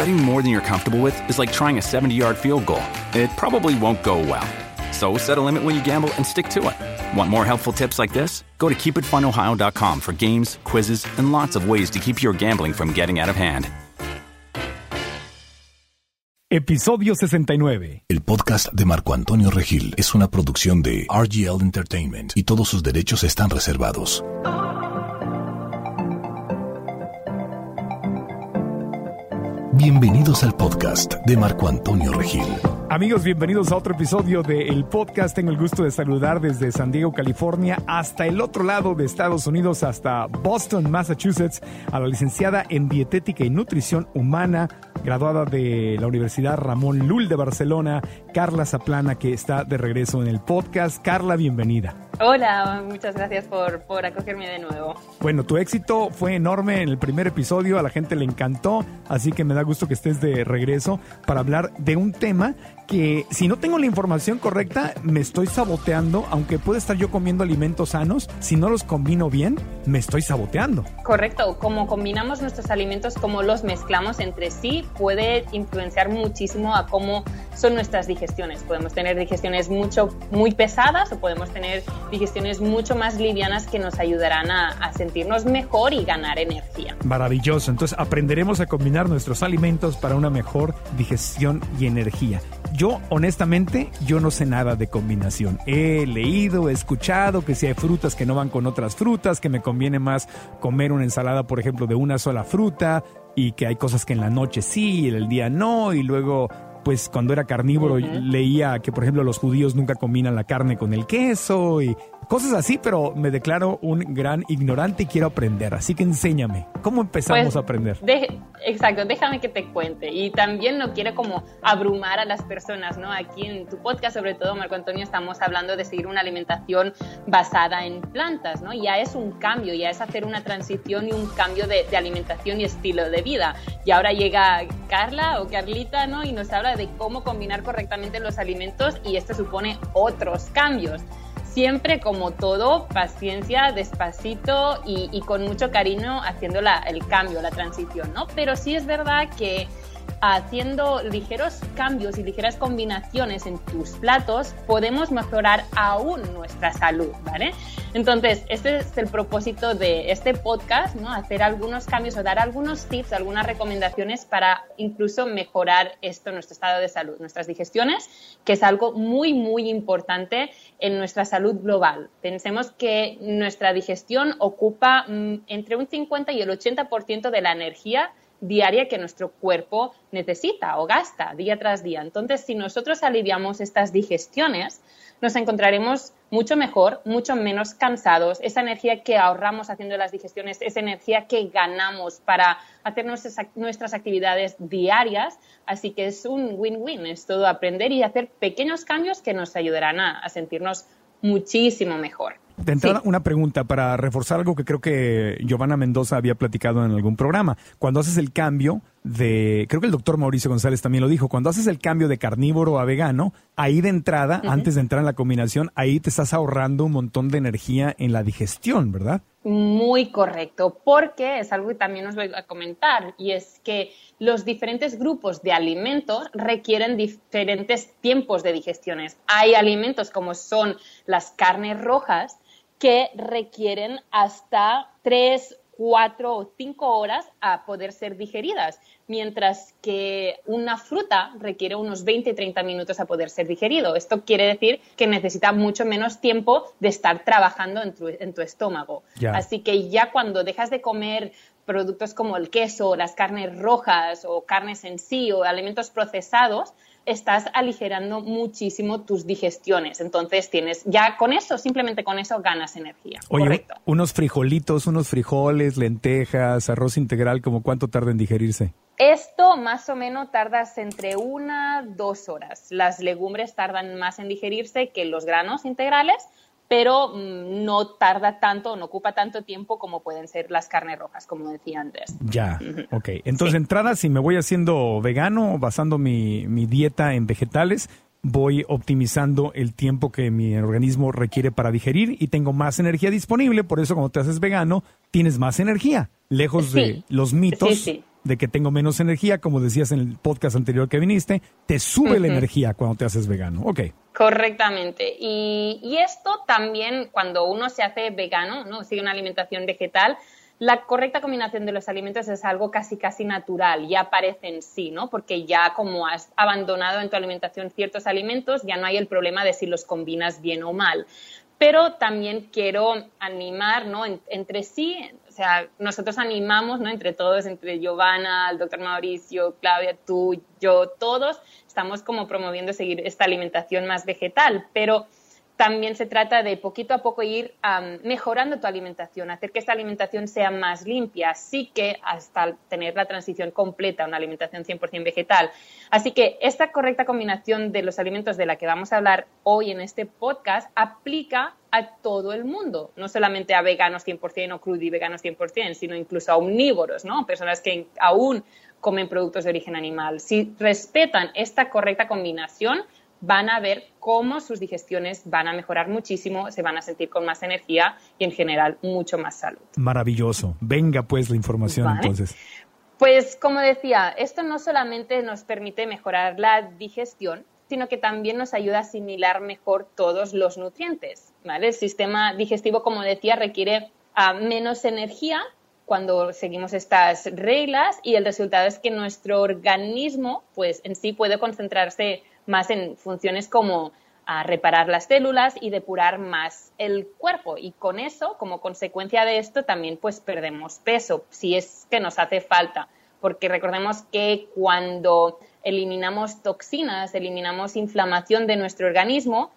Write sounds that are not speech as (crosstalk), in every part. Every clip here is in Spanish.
Betting more than you're comfortable with is like trying a 70 yard field goal. It probably won't go well. So set a limit when you gamble and stick to it. Want more helpful tips like this? Go to keepitfunohio.com for games, quizzes, and lots of ways to keep your gambling from getting out of hand. Episodio 69. El podcast de Marco Antonio Regil es una producción de RGL Entertainment y todos sus derechos están reservados. Bienvenidos al podcast de Marco Antonio Regil. Amigos, bienvenidos a otro episodio del podcast. Tengo el gusto de saludar desde San Diego, California, hasta el otro lado de Estados Unidos, hasta Boston, Massachusetts, a la licenciada en Dietética y Nutrición Humana, graduada de la Universidad Ramón Lul de Barcelona, Carla Zaplana, que está de regreso en el podcast. Carla, bienvenida. Hola, muchas gracias por, por acogerme de nuevo. Bueno, tu éxito fue enorme en el primer episodio, a la gente le encantó, así que me da gusto que estés de regreso para hablar de un tema que si no tengo la información correcta, me estoy saboteando, aunque puede estar yo comiendo alimentos sanos, si no los combino bien, me estoy saboteando. Correcto, como combinamos nuestros alimentos, como los mezclamos entre sí, puede influenciar muchísimo a cómo son nuestras digestiones. Podemos tener digestiones mucho, muy pesadas o podemos tener digestiones mucho más livianas que nos ayudarán a, a sentirnos mejor y ganar energía. Maravilloso, entonces aprenderemos a combinar nuestros alimentos para una mejor digestión y energía. Yo, honestamente, yo no sé nada de combinación. He leído, he escuchado que si hay frutas que no van con otras frutas, que me conviene más comer una ensalada, por ejemplo, de una sola fruta, y que hay cosas que en la noche sí y en el día no, y luego pues cuando era carnívoro leía que por ejemplo los judíos nunca combinan la carne con el queso y cosas así, pero me declaro un gran ignorante y quiero aprender, así que enséñame, ¿cómo empezamos Pues, a aprender? de- exacto, déjame que te cuente. Y también no quiero como abrumar a las personas, ¿no? Aquí en tu podcast, sobre todo, Marco Antonio, estamos hablando de seguir una alimentación basada en plantas, ¿no? Ya es un cambio, ya es hacer una transición y un cambio de, de alimentación y estilo de vida. Y ahora llega Carla o Carlita, ¿no? Y nos habla de cómo combinar correctamente los alimentos y esto supone otros cambios. Siempre, como todo, paciencia, despacito y, con mucho cariño haciendo la- el cambio, la transición, ¿no? Pero sí es verdad que haciendo ligeros cambios y ligeras combinaciones en tus platos, podemos mejorar aún nuestra salud, ¿vale? Entonces, este es el propósito de este podcast, ¿no? Hacer algunos cambios o dar algunos tips, algunas recomendaciones para incluso mejorar esto, nuestro estado de salud, nuestras digestiones, que es algo muy, muy importante en nuestra salud global. Pensemos que nuestra digestión ocupa mm, entre un 50 y el 80% de la energía diaria que nuestro cuerpo necesita o gasta día tras día. Entonces, si nosotros aliviamos estas digestiones, nos encontraremos mucho mejor, mucho menos cansados. Esa energía que ahorramos haciendo las digestiones, esa energía que ganamos para hacer nuestras, ac- nuestras actividades diarias. Así que es un win-win, es todo aprender y hacer pequeños cambios que nos ayudarán a sentirnos muchísimo mejor. De entrada, Sí. una pregunta para reforzar algo que creo que Giovanna Mendoza había platicado en algún programa. Cuando haces el cambio de, creo que el doctor Mauricio González también lo dijo, cuando haces el cambio de carnívoro a vegano, ahí de entrada, antes de entrar en la combinación, ahí te estás ahorrando un montón de energía en la digestión, ¿verdad? Muy correcto, porque es algo que también os voy a comentar, y es que los diferentes grupos de alimentos requieren diferentes tiempos de digestiones. Hay alimentos como son las carnes rojas que requieren hasta 3, 4 o 5 horas a poder ser digeridas, mientras que una fruta requiere unos 20 30 minutos a poder ser digerido. Esto quiere decir que necesita mucho menos tiempo de estar trabajando en tu, en tu estómago. Así que ya cuando dejas de comer productos como el queso, las carnes rojas o carnes en sí o alimentos procesados, estás aligerando muchísimo tus digestiones. Entonces tienes, ya con eso, simplemente con eso ganas energía. Oye, unos frijolitos, unos frijoles, lentejas, arroz integral, ¿como cuánto tarda en digerirse? Esto más o menos tardas entre una, dos horas. Las legumbres tardan más en digerirse que los granos integrales, pero mm, no tarda tanto, no ocupa tanto tiempo como pueden ser las carnes rojas, como decía antes. Ya, ok. Entonces, entrada, si me voy haciendo vegano, basando mi, mi dieta en vegetales, voy optimizando el tiempo que mi organismo requiere para digerir y tengo más energía disponible, por eso cuando te haces vegano tienes más energía, lejos de los mitos de que tengo menos energía, como decías en el podcast anterior que viniste, te sube la energía cuando te haces vegano. Ok. Correctamente. Y, y, esto también cuando uno se hace vegano, ¿no? sigue una alimentación vegetal, la correcta combinación de los alimentos es algo casi casi natural, ya aparece en sí, ¿no? Porque ya como has abandonado en tu alimentación ciertos alimentos, ya no hay el problema de si los combinas bien o mal. Pero también quiero animar, ¿no? entre sí, o sea, nosotros animamos, ¿no? Entre todos, entre Giovanna, el doctor Mauricio, Claudia, tú, yo, todos, estamos como promoviendo seguir esta alimentación más vegetal, pero también se trata de poquito a poco ir mejorando tu alimentación, hacer que esta alimentación sea más limpia, así que hasta tener la transición completa una alimentación 100% vegetal. Así que esta correcta combinación de los alimentos de la que vamos a hablar hoy en este podcast aplica a todo el mundo, no solamente a veganos 100% o crudi veganos 100%, sino incluso a omnívoros, ¿no? Personas que aún comen productos de origen animal. Si respetan esta correcta combinación, van a ver cómo sus digestiones van a mejorar muchísimo, se van a sentir con más energía y en general mucho más salud. Maravilloso. Venga pues la información entonces. Pues como decía, esto no solamente nos permite mejorar la digestión, sino que también nos ayuda a asimilar mejor todos los nutrientes. El sistema digestivo, como decía, requiere ah, menos energía cuando seguimos estas reglas y el resultado es que nuestro organismo pues en sí puede concentrarse más en funciones como a reparar las células y depurar más el cuerpo. Y con eso, como consecuencia de esto, también pues perdemos peso, si es que nos hace falta. Porque recordemos que cuando eliminamos toxinas, eliminamos inflamación de nuestro organismo,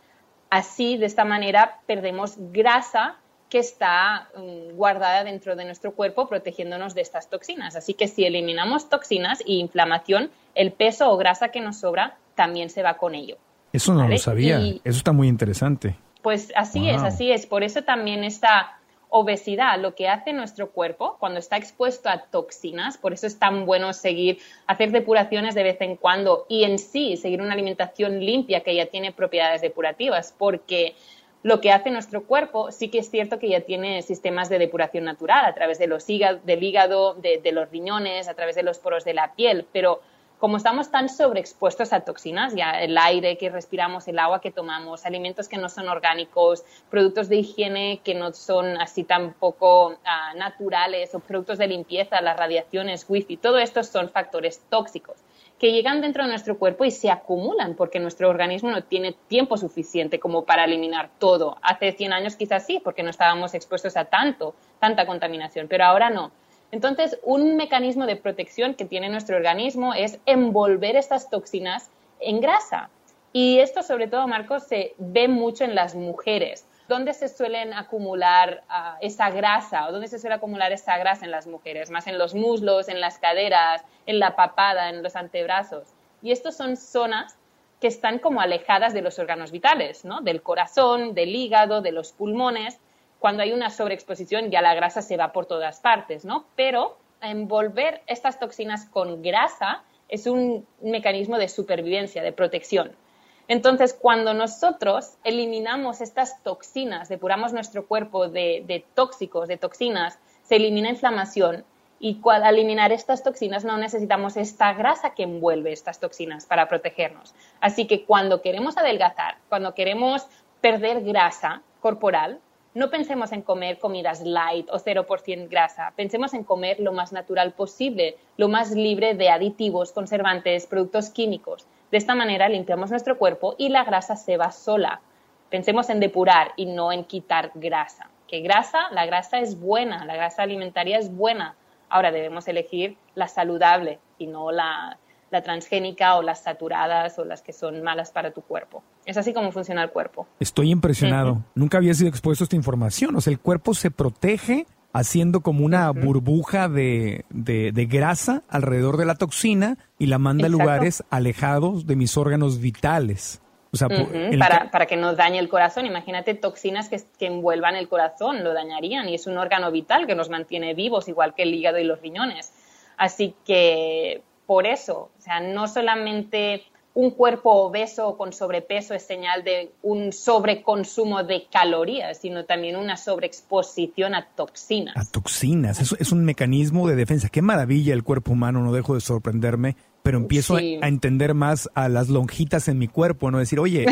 así, de esta manera, perdemos grasa que está mm, guardada dentro de nuestro cuerpo protegiéndonos de estas toxinas. Así que si eliminamos toxinas y inflamación, el peso o grasa que nos sobra también se va con ello. Eso no lo sabía. Eso está muy interesante. Pues así es, así es. Por eso también esta obesidad, lo que hace nuestro cuerpo cuando está expuesto a toxinas, por eso es tan bueno seguir, hacer depuraciones de vez en cuando y en sí seguir una alimentación limpia que ya tiene propiedades depurativas, porque lo que hace nuestro cuerpo sí que es cierto que ya tiene sistemas de depuración natural a través de los del hígado, de los riñones, a través de los poros de la piel, pero como estamos tan sobreexpuestos a toxinas, ya el aire que respiramos, el agua que tomamos, alimentos que no son orgánicos, productos de higiene que no son así tampoco ah, naturales o productos de limpieza, las radiaciones, wifi, todo esto son factores tóxicos que llegan dentro de nuestro cuerpo y se acumulan porque nuestro organismo no tiene tiempo suficiente como para eliminar todo. Hace 100 años quizás sí, porque no estábamos expuestos a tanto, tanta contaminación, pero ahora no. Entonces, un mecanismo de protección que tiene nuestro organismo es envolver estas toxinas en grasa. Y esto, sobre todo, Marcos, se ve mucho en las mujeres. ¿Dónde se suelen acumular ah, esa grasa o dónde se suele acumular esa grasa en las mujeres? Más en los muslos, en las caderas, en la papada, en los antebrazos. Y estas son zonas que están como alejadas de los órganos vitales, ¿no? Del corazón, del hígado, de los pulmones cuando hay una sobreexposición ya la grasa se va por todas partes, ¿no? Pero envolver estas toxinas con grasa es un mecanismo de supervivencia, de protección. Entonces, cuando nosotros eliminamos estas toxinas, depuramos nuestro cuerpo de, tóxicos, de toxinas, se elimina inflamación y al eliminar estas toxinas no necesitamos esta grasa que envuelve estas toxinas para protegernos. Así que cuando queremos adelgazar, cuando queremos perder grasa corporal, no pensemos en comer comidas light o 0% grasa, pensemos en comer lo más natural posible, lo más libre de aditivos, conservantes, productos químicos. De esta manera limpiamos nuestro cuerpo y la grasa se va sola. Pensemos en depurar y no en quitar grasa. Que grasa, la grasa es buena, la grasa alimentaria es buena, Ahora debemos elegir la saludable y no la, la transgénica o las saturadas o las que son malas para tu cuerpo. Es así como funciona el cuerpo. Estoy impresionado. Nunca había sido expuesto a esta información. O sea, el cuerpo se protege haciendo como una burbuja de, de, grasa alrededor de la toxina y la manda a lugares alejados de mis órganos vitales. O sea, para, para, que no dañe el corazón. Imagínate toxinas que, que, envuelvan el corazón, lo dañarían. Y es un órgano vital que nos mantiene vivos, igual que el hígado y los riñones. Así que por eso, o sea, no solamente un cuerpo obeso con sobrepeso es señal de un sobreconsumo de calorías, sino también una sobreexposición a toxinas. A toxinas, es, es un mecanismo de defensa. Qué maravilla el cuerpo humano, no dejo de sorprenderme pero empiezo a, entender más a las lonjitas en mi cuerpo, ¿no? Decir, oye,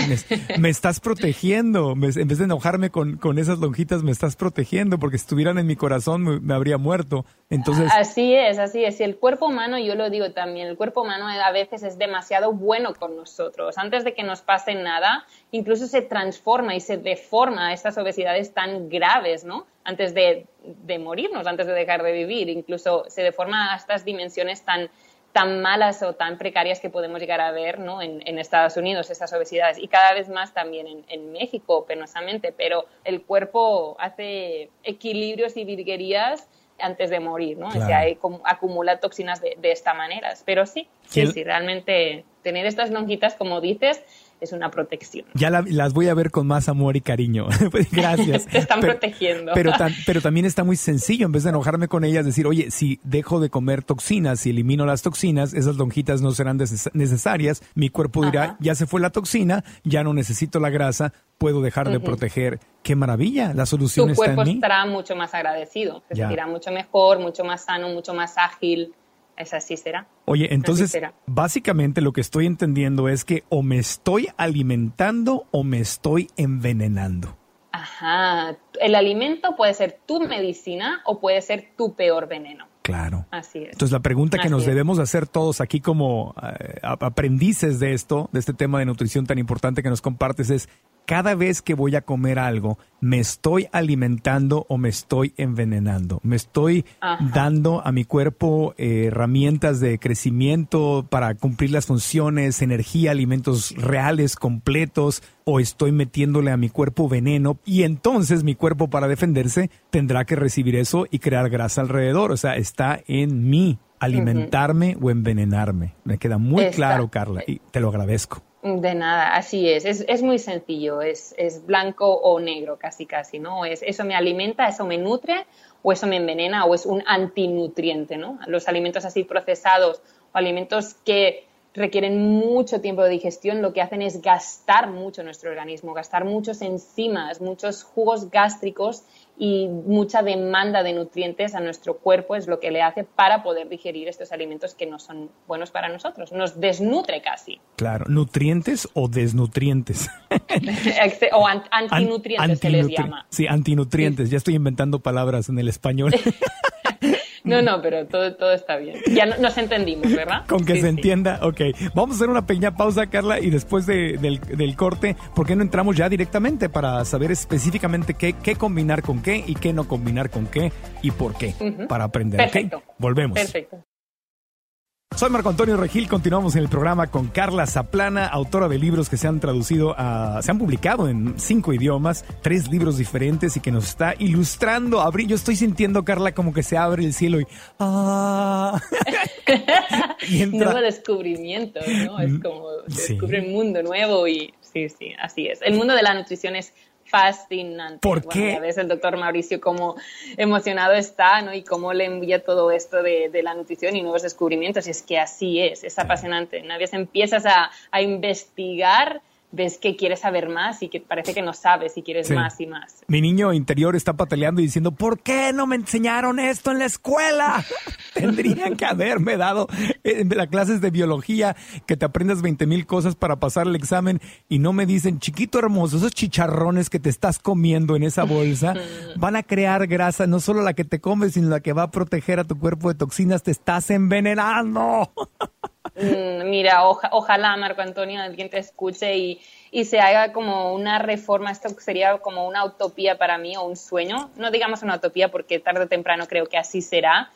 me, estás protegiendo, en vez de enojarme con, con, esas lonjitas, me estás protegiendo, porque si estuvieran en mi corazón me, habría muerto. Entonces... Así es, así es. Y el cuerpo humano, yo lo digo también, el cuerpo humano a veces es demasiado bueno con nosotros. Antes de que nos pase nada, incluso se transforma y se deforma estas obesidades tan graves, ¿no? Antes de, de morirnos, antes de dejar de vivir, incluso se deforma a estas dimensiones tan tan malas o tan precarias que podemos llegar a ver ¿no? en, Estados Unidos, estas obesidades, y cada vez más también en, México, penosamente, pero el cuerpo hace equilibrios y virguerías antes de morir, ¿no? O sea, acumula toxinas de, de esta manera. Pero sí, sí, sí, realmente tener estas lonjitas, como dices, es una protección. Ya las voy a ver con más amor y cariño. (laughs) Pues, gracias. (laughs) Te están protegiendo. Pero, pero también está muy sencillo, en vez de enojarme con ellas, decir, oye, si dejo de comer toxinas, si elimino las toxinas, esas lonjitas no serán necesarias, mi cuerpo dirá, ya se fue la toxina, ya no necesito la grasa, puedo dejar de proteger. ¡Qué maravilla! La solución está en mí. Tu cuerpo estará mucho más agradecido, se sentirá mucho mejor, mucho más sano, mucho más ágil es así será. Oye, entonces, básicamente lo que estoy entendiendo es que o me estoy alimentando o me estoy envenenando. Ajá, el alimento puede ser tu medicina o puede ser tu peor veneno. Claro. Así es. Entonces la pregunta que nos debemos hacer todos aquí como eh, aprendices de esto, de este tema de nutrición tan importante que nos compartes es, cada vez que voy a comer algo, me estoy alimentando o me estoy envenenando. Me estoy dando a mi cuerpo eh, herramientas de crecimiento para cumplir las funciones, energía, alimentos reales, completos, o estoy metiéndole a mi cuerpo veneno y entonces mi cuerpo para defenderse tendrá que recibir eso y crear grasa alrededor. O sea, está en mí alimentarme o envenenarme. Me queda muy claro, Carla, y te lo agradezco. De nada, así es. Es, muy sencillo, es, blanco o negro casi casi, ¿no? Es, eso me alimenta, eso me nutre o eso me envenena o es un antinutriente, ¿no? Los alimentos así procesados o alimentos que requieren mucho tiempo de digestión, lo que hacen es gastar mucho nuestro organismo, gastar muchos enzimas, muchos jugos gástricos y mucha demanda de nutrientes a nuestro cuerpo es lo que le hace para poder digerir estos alimentos que no son buenos para nosotros. Nos desnutre casi. Claro, nutrientes o desnutrientes. (laughs) o antinutrientes se les llama. Sí, antinutrientes. Ya estoy inventando palabras en el español. (laughs) No, no, pero todo, todo está bien. Ya nos entendimos, ¿verdad? (laughs) Con que se entienda, ok. Vamos a hacer una pequeña pausa, Carla, y después del, corte, ¿por qué no entramos ya directamente para saber específicamente qué, qué combinar con qué y qué no combinar con qué y por qué? Para aprender, Perfecto. Volvemos. Perfecto. Soy Marco Antonio Regil, continuamos en el programa con Carla Zaplana, autora de libros que se han traducido a, se han publicado en cinco idiomas, tres libros diferentes y que nos está ilustrando. Abrir, yo estoy sintiendo, Carla, como que se abre el cielo y, ah. (laughs) Nuevo descubrimiento, ¿no? Es como descubre un mundo nuevo y sí, sí, así es. El mundo de la nutrición es fascinante. ¿Por qué? a veces el doctor Mauricio cómo emocionado está, ¿no? Y cómo le envía todo esto de, la nutrición y nuevos descubrimientos. Y es que así es, es apasionante. Una vez empiezas a, a investigar ves que quieres saber más y que parece que no sabes y quieres más y más. Mi niño interior está pataleando y diciendo, ¿por qué no me enseñaron esto en la escuela? (laughs) Tendrían que haberme dado en las clases de biología que te aprendas 20 mil cosas para pasar el examen y no me dicen, chiquito hermoso, esos chicharrones que te estás comiendo en esa bolsa (laughs) van a crear grasa, no solo la que te comes, sino la que va a proteger a tu cuerpo de toxinas, te estás envenenando. (laughs) Mm, mira, ojalá Marco Antonio alguien te escuche y, y, se haga como una reforma. Esto sería como una utopía para mí o un sueño. No digamos una utopía porque tarde o temprano creo que así será.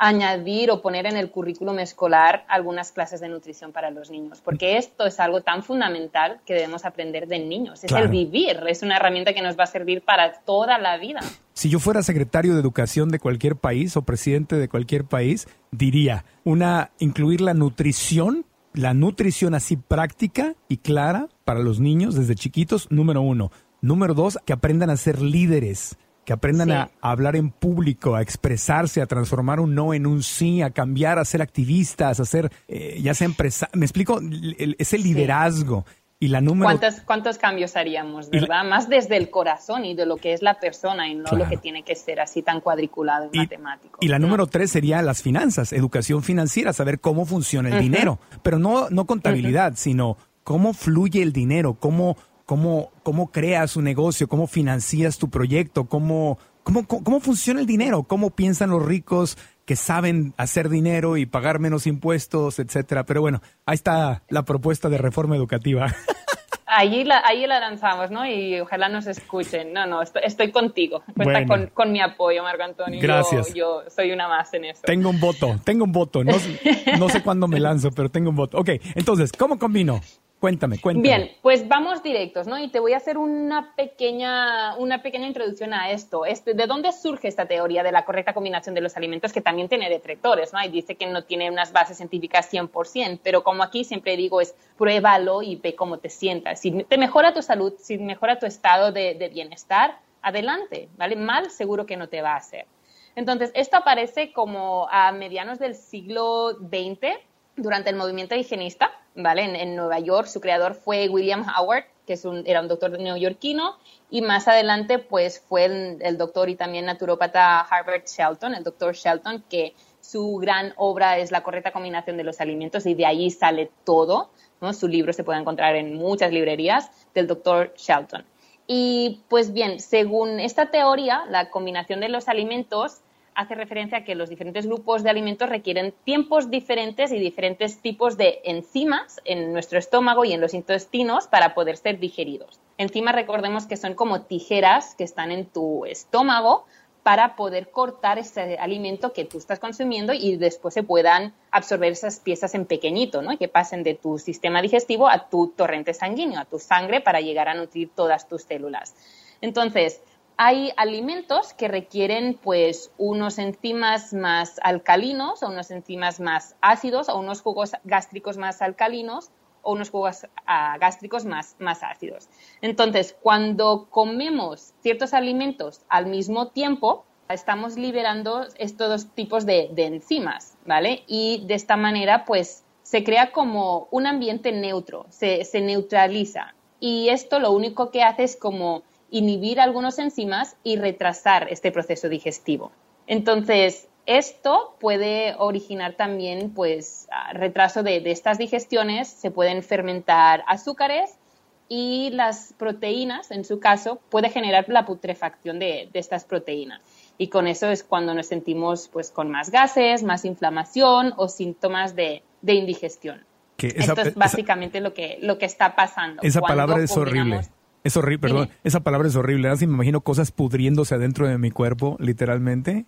Añadir o poner en el currículum escolar algunas clases de nutrición para los niños, porque esto es algo tan fundamental que debemos aprender de niños. Es el vivir, es una herramienta que nos va a servir para toda la vida. Si yo fuera secretario de educación de cualquier país o presidente de cualquier país, diría, una incluir la nutrición, la nutrición así práctica y clara para los niños desde chiquitos, número uno. Número dos, que aprendan a ser líderes que aprendan a, hablar en público, a expresarse, a transformar un no en un sí, a cambiar, a ser activistas, a ser, eh, ya sea empresarios. Me explico, ese liderazgo. Y la número... ¿Cuántos, ¿Cuántos cambios haríamos, verdad? Más desde el corazón y de lo que es la persona y no lo que tiene que ser así tan cuadriculado y, matemático. Y la número tres sería las finanzas, educación financiera, saber cómo funciona el dinero. Pero no, no contabilidad, sino cómo fluye el dinero, cómo cómo, cómo creas un negocio, cómo financias tu proyecto, cómo, cómo, cómo funciona el dinero, cómo piensan los ricos que saben hacer dinero y pagar menos impuestos, etcétera. Pero bueno, ahí está la propuesta de reforma educativa. (laughs) Ahí la, ahí la lanzamos, ¿no? Y ojalá nos escuchen. No, no, estoy, contigo. Cuenta con, con, mi apoyo, Marco Antonio. Gracias. Yo, soy una más en eso. Tengo un voto, tengo un voto. No, no sé (laughs) cuándo me lanzo, pero tengo un voto. Ok, entonces, ¿cómo combino Cuéntame, cuéntame. Bien, pues vamos directos, ¿no? Y te voy a hacer una pequeña, una pequeña introducción a esto. Este, ¿De dónde surge esta teoría de la correcta combinación de los alimentos que también tiene detractores, ¿no? Y dice que no tiene unas bases científicas 100%, pero como aquí siempre digo es pruébalo y ve cómo te sientas. Si te mejora tu salud, si mejora tu estado de, de bienestar, adelante, ¿vale? Mal seguro que no te va a hacer. Entonces, esto aparece como a medianos del siglo XX durante el movimiento higienista, ¿vale? En, Nueva York, su creador fue William Howard, que era un doctor neoyorquino, y más adelante, pues, fue el, doctor y también naturópata Harvard Shelton, el doctor Shelton, que su gran obra es La correcta combinación de los alimentos, y de ahí sale todo. Su libro se puede encontrar en muchas librerías del doctor Shelton. Y, pues bien, según esta teoría, la combinación de los alimentos hace referencia a que los diferentes grupos de alimentos requieren tiempos diferentes y diferentes tipos de enzimas en nuestro estómago y en los intestinos para poder ser digeridos. Enzimas recordemos que son como tijeras que están en tu estómago para poder cortar ese alimento que tú estás consumiendo y después se puedan absorber esas piezas en pequeñito, ¿no? Que pasen de tu sistema digestivo a tu torrente sanguíneo, a tu sangre para llegar a nutrir todas tus células. Entonces, hay alimentos que requieren pues unos enzimas más alcalinos o unos enzimas más ácidos o unos jugos gástricos más alcalinos o unos jugos ah, gástricos más, más ácidos. Entonces, cuando comemos ciertos alimentos al mismo tiempo, estamos liberando estos dos tipos de, enzimas, ¿vale? Y de esta manera, pues, se crea como un ambiente neutro, se, se neutraliza. Y esto lo único que hace es como inhibir algunos enzimas y retrasar este proceso digestivo. Entonces, esto puede originar también pues, retraso de, estas digestiones, se pueden fermentar azúcares y las proteínas, en su caso, puede generar la putrefacción de, estas proteínas. Y con eso es cuando nos sentimos pues, con más gases, más inflamación o síntomas de, indigestión. Esto es básicamente lo, que, lo que está pasando. Esa palabra es horrible es horrible, perdón, esa palabra es horrible. Así me imagino cosas pudriéndose adentro de mi cuerpo, literalmente.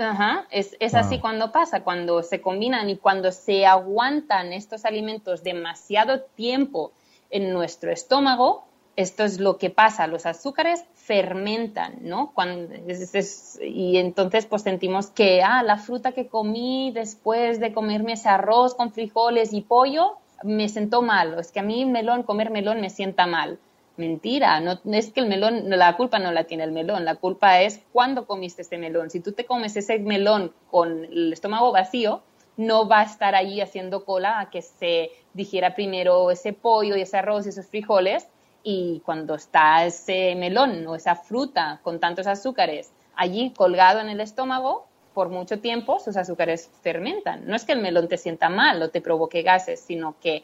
Ajá, es, es así cuando pasa, cuando se combinan y cuando se aguantan estos alimentos demasiado tiempo en nuestro estómago, esto es lo que pasa, los azúcares fermentan, ¿no? Cuando, y entonces pues sentimos que, ah, la fruta que comí después de comerme ese arroz con frijoles y pollo, me sentó mal, es que a mí melón, comer melón me sienta mal. Mentira, no es que el melón, la culpa no la tiene el melón, la culpa es cuando comiste ese melón. Si tú te comes ese melón con el estómago vacío, no va a estar ahí haciendo cola a que se digiera primero ese pollo y ese arroz y esos frijoles y cuando está ese melón o esa fruta con tantos azúcares allí colgado en el estómago, por mucho tiempo sus azúcares fermentan. No es que el melón te sienta mal o te provoque gases, sino que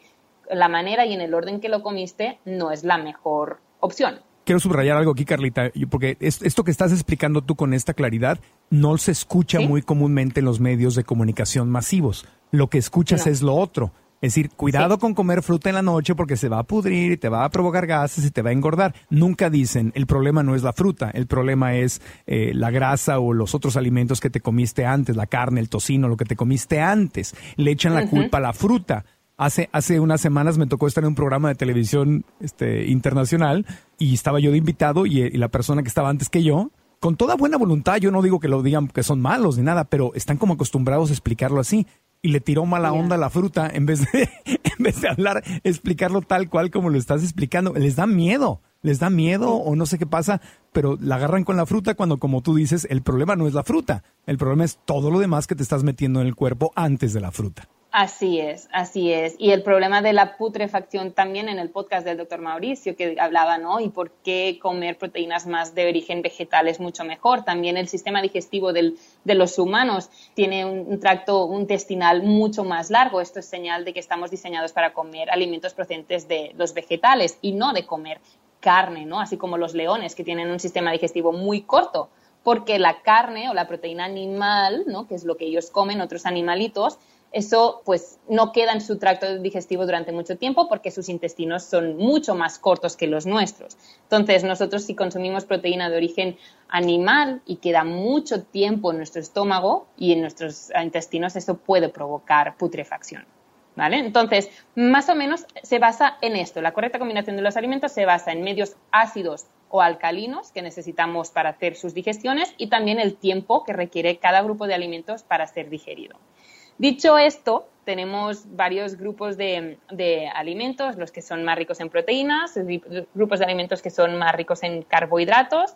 la manera y en el orden que lo comiste no es la mejor opción. Quiero subrayar algo aquí, Carlita, porque esto que estás explicando tú con esta claridad no se escucha muy comúnmente en los medios de comunicación masivos. Lo que escuchas es lo otro. Es decir, cuidado con comer fruta en la noche porque se va a pudrir y te va a provocar gases y te va a engordar. Nunca dicen, el problema no es la fruta, el problema es eh, la grasa o los otros alimentos que te comiste antes, la carne, el tocino, lo que te comiste antes. Le echan la culpa a la fruta. Hace, hace unas semanas me tocó estar en un programa de televisión este, internacional y estaba yo de invitado y, y la persona que estaba antes que yo con toda buena voluntad, yo no digo que lo digan que son malos ni nada, pero están como acostumbrados a explicarlo así y le tiró mala onda a la fruta en vez de (laughs) en vez de hablar, explicarlo tal cual como lo estás explicando. Les da miedo, les da miedo o no sé qué pasa, pero la agarran con la fruta cuando como tú dices, el problema no es la fruta, el problema es todo lo demás que te estás metiendo en el cuerpo antes de la fruta. Así es, así es. Y el problema de la putrefacción también en el podcast del doctor Mauricio que hablaba, ¿no? Y por qué comer proteínas más de origen vegetal es mucho mejor. También el sistema digestivo del, de los humanos tiene un, tracto intestinal mucho más largo. Esto es señal de que estamos diseñados para comer alimentos procedentes de los vegetales y no de comer carne, ¿no? Así como los leones que tienen un sistema digestivo muy corto porque la carne o la proteína animal, ¿no? que es lo que ellos comen, otros animalitos, eso pues no queda en su tracto digestivo durante mucho tiempo porque sus intestinos son mucho más cortos que los nuestros. Entonces, nosotros si consumimos proteína de origen animal y queda mucho tiempo en nuestro estómago y en nuestros intestinos, eso puede provocar putrefacción. ¿Vale? Entonces, más o menos se basa en esto. La correcta combinación de los alimentos se basa en medios ácidos o alcalinos que necesitamos para hacer sus digestiones y también el tiempo que requiere cada grupo de alimentos para ser digerido. Dicho esto, tenemos varios grupos de, alimentos, los que son más ricos en proteínas, grupos de alimentos que son más ricos en carbohidratos,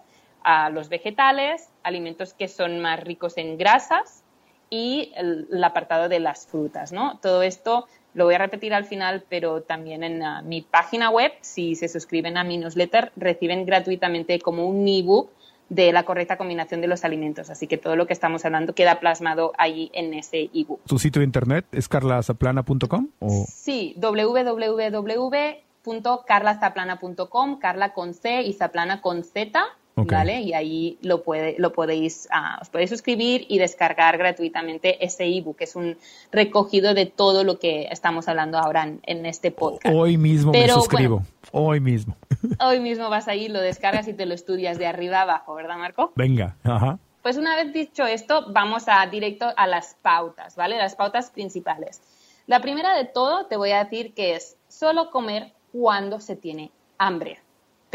los vegetales, alimentos que son más ricos en grasas y el, apartado de las frutas, ¿no? Todo esto lo voy a repetir al final, pero también en ah, mi página web, si se suscriben a mi newsletter, reciben gratuitamente como un ebook de la correcta combinación de los alimentos. Así que todo lo que estamos hablando queda plasmado ahí en ese ebook. ¿Tu sitio de internet es carlazaplana.com? Sí, www.carlazaplana.com, Carla con C y Zaplana con Z. ¿Vale? Y ahí lo, puede, lo podéis, uh, os podéis suscribir y descargar gratuitamente ese ebook, que es un recogido de todo lo que estamos hablando ahora en, este podcast. Hoy mismo me suscribo, hoy mismo. (laughs) Hoy mismo vas ahí, lo descargas y te lo estudias de arriba abajo, ¿verdad, Marco? Venga, ajá. Pues una vez dicho esto, vamos a directo a las pautas, ¿vale? Las pautas principales. La primera de todo te voy a decir que es solo comer cuando se tiene hambre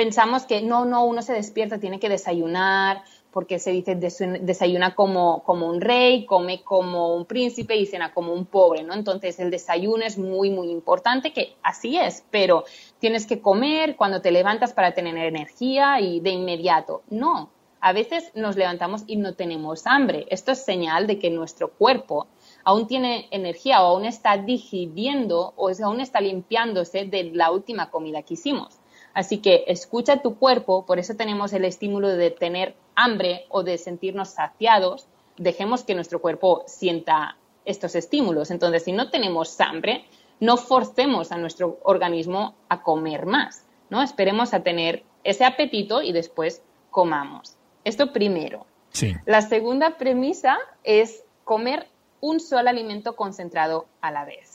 pensamos que no, no, uno se despierta, tiene que desayunar, porque se dice desayuna como, como un rey, come como un príncipe y cena como un pobre, ¿no? Entonces el desayuno es muy, muy importante, que así es, pero tienes que comer cuando te levantas para tener energía y de inmediato. No, a veces nos levantamos y no tenemos hambre. Esto es señal de que nuestro cuerpo aún tiene energía o aún está digiriendo o aún está limpiándose de la última comida que hicimos. Así que escucha tu cuerpo, por eso tenemos el estímulo de tener hambre o de sentirnos saciados. Dejemos que nuestro cuerpo sienta estos estímulos. Entonces, si no tenemos hambre, no forcemos a nuestro organismo a comer más, ¿no? Esperemos a tener ese apetito y después comamos. Esto primero. Sí. La segunda premisa es comer un solo alimento concentrado a la vez.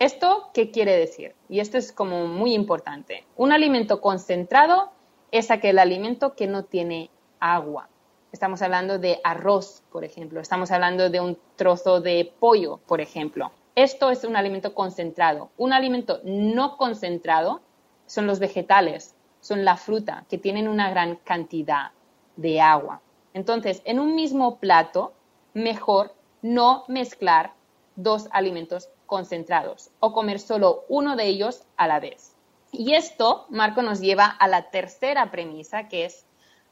¿Esto qué quiere decir? Y esto es como muy importante. Un alimento concentrado es aquel alimento que no tiene agua. Estamos hablando de arroz, por ejemplo. Estamos hablando de un trozo de pollo, por ejemplo. Esto es un alimento concentrado. Un alimento no concentrado son los vegetales, son la fruta, que tienen una gran cantidad de agua. Entonces, en un mismo plato, mejor no mezclar dos alimentos concentrados o comer solo uno de ellos a la vez. Y esto, Marco, nos lleva a la tercera premisa, que es,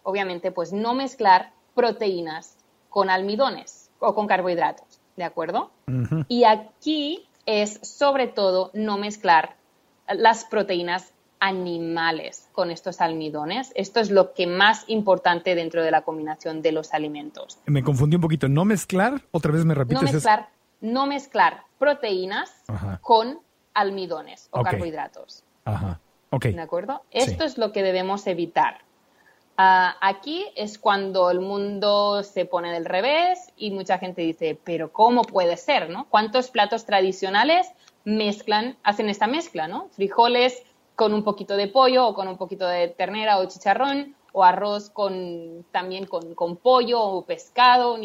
obviamente, pues no mezclar proteínas con almidones o con carbohidratos, ¿de acuerdo? Y aquí es, sobre todo, no mezclar las proteínas animales con estos almidones. Esto es lo que más importante dentro de la combinación de los alimentos. Me confundí un poquito. No mezclar, otra vez me repites. No mezclar no mezclar proteínas con almidones o carbohidratos. Ajá. ¿De acuerdo? Esto es lo que debemos evitar. Ah, aquí es cuando el mundo se pone del revés y mucha gente dice, pero ¿cómo puede ser? ¿no? ¿Cuántos platos tradicionales mezclan, hacen esta mezcla, ¿no? Frijoles con un poquito de pollo o con un poquito de ternera o chicharrón o arroz con, también con, pollo o pescado.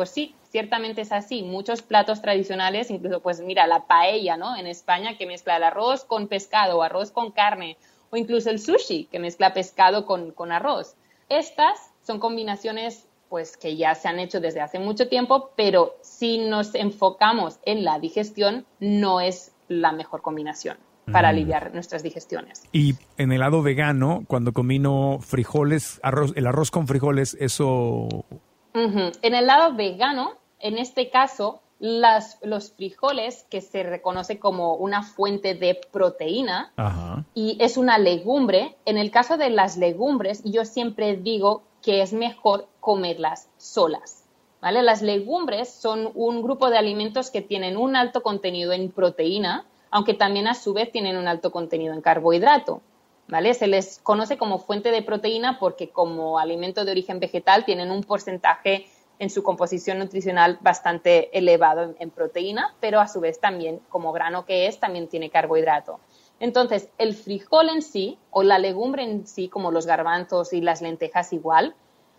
Pues sí, ciertamente es así. Muchos platos tradicionales, incluso pues mira, la paella, ¿no? En España que mezcla el arroz con pescado o arroz con carne o incluso el sushi que mezcla pescado con, con arroz. Estas son combinaciones pues que ya se han hecho desde hace mucho tiempo, pero si nos enfocamos en la digestión, no es la mejor combinación para mm. aliviar nuestras digestiones. Y en el lado vegano, cuando combino frijoles, arroz, el arroz con frijoles, eso... En el lado vegano, en este caso, las, los frijoles, que se reconoce como una fuente de proteína y es una legumbre, en el caso de las legumbres, yo siempre digo que es mejor comerlas solas. ¿vale? Las legumbres son un grupo de alimentos que tienen un alto contenido en proteína, aunque también a su vez tienen un alto contenido en carbohidrato. Se les conoce como fuente de proteína porque como alimento de origen vegetal tienen un porcentaje en su composición nutricional bastante elevado en, proteína, pero a su vez también, como grano que es, también tiene carbohidrato. Entonces, el frijol en sí, o la legumbre en sí, como los garbanzos y las lentejas igual,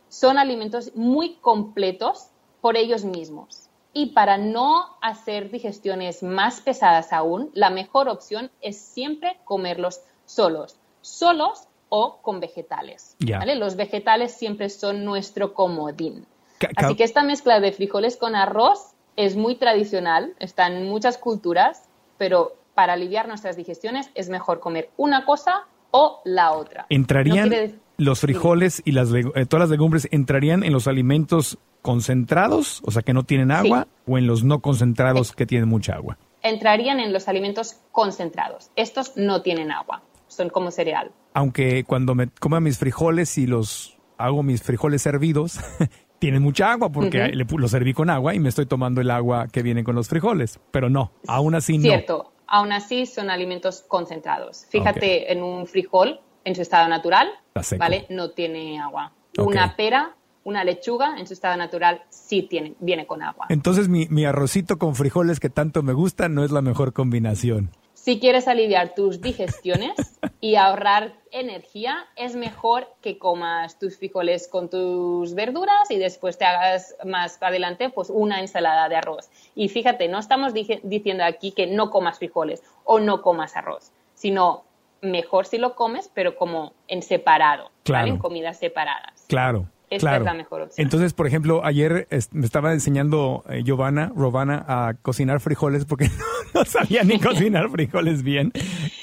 son alimentos muy completos por ellos mismos. Y para no hacer digestiones más pesadas aún, la mejor opción es siempre comerlos solos, solos o con vegetales. Los vegetales siempre son nuestro comodín. Así que esta mezcla de frijoles con arroz es muy tradicional, está en muchas culturas, pero para aliviar nuestras digestiones es mejor comer una cosa o la otra. ¿Entrarían los frijoles y las eh, todas las legumbres entrarían en los alimentos concentrados, o sea, que no tienen agua, o en los no concentrados que tienen mucha agua? Entrarían en los alimentos concentrados. Estos no tienen agua, son como cereal. Aunque cuando me coma mis frijoles y los hago mis frijoles hervidos, (laughs) tienen mucha agua porque los serví con agua y me estoy tomando el agua que viene con los frijoles. Pero no, aún así no. Cierto, aún así son alimentos concentrados. Fíjate en un frijol en su estado natural, ¿vale? No tiene agua. Una pera, una lechuga en su estado natural sí tiene, viene con agua. Entonces mi, mi arrocito con frijoles que tanto me gusta no es la mejor combinación. Si quieres aliviar tus digestiones y ahorrar energía, es mejor que comas tus frijoles con tus verduras y después te hagas más adelante pues una ensalada de arroz. Y fíjate, no estamos diciendo aquí que no comas frijoles o no comas arroz, sino mejor si lo comes, pero como en separado, en comidas separadas. Claro. Esta es la mejor opción. Entonces, por ejemplo, ayer me estaba enseñando eh, Giovanna, Robana, a cocinar frijoles porque (laughs) no, sabía ni cocinar (laughs) frijoles bien.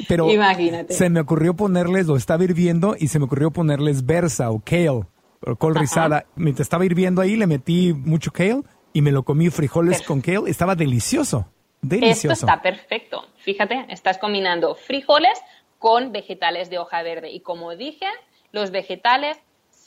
Pero Imagínate. se me ocurrió ponerles, lo estaba hirviendo y se me ocurrió ponerles versa o kale, o col rizada. Mientras estaba hirviendo ahí, le metí mucho kale y me lo comí frijoles con kale. Estaba delicioso. Delicioso. Esto está perfecto. Fíjate, estás combinando frijoles con vegetales de hoja verde. Y como dije, los vegetales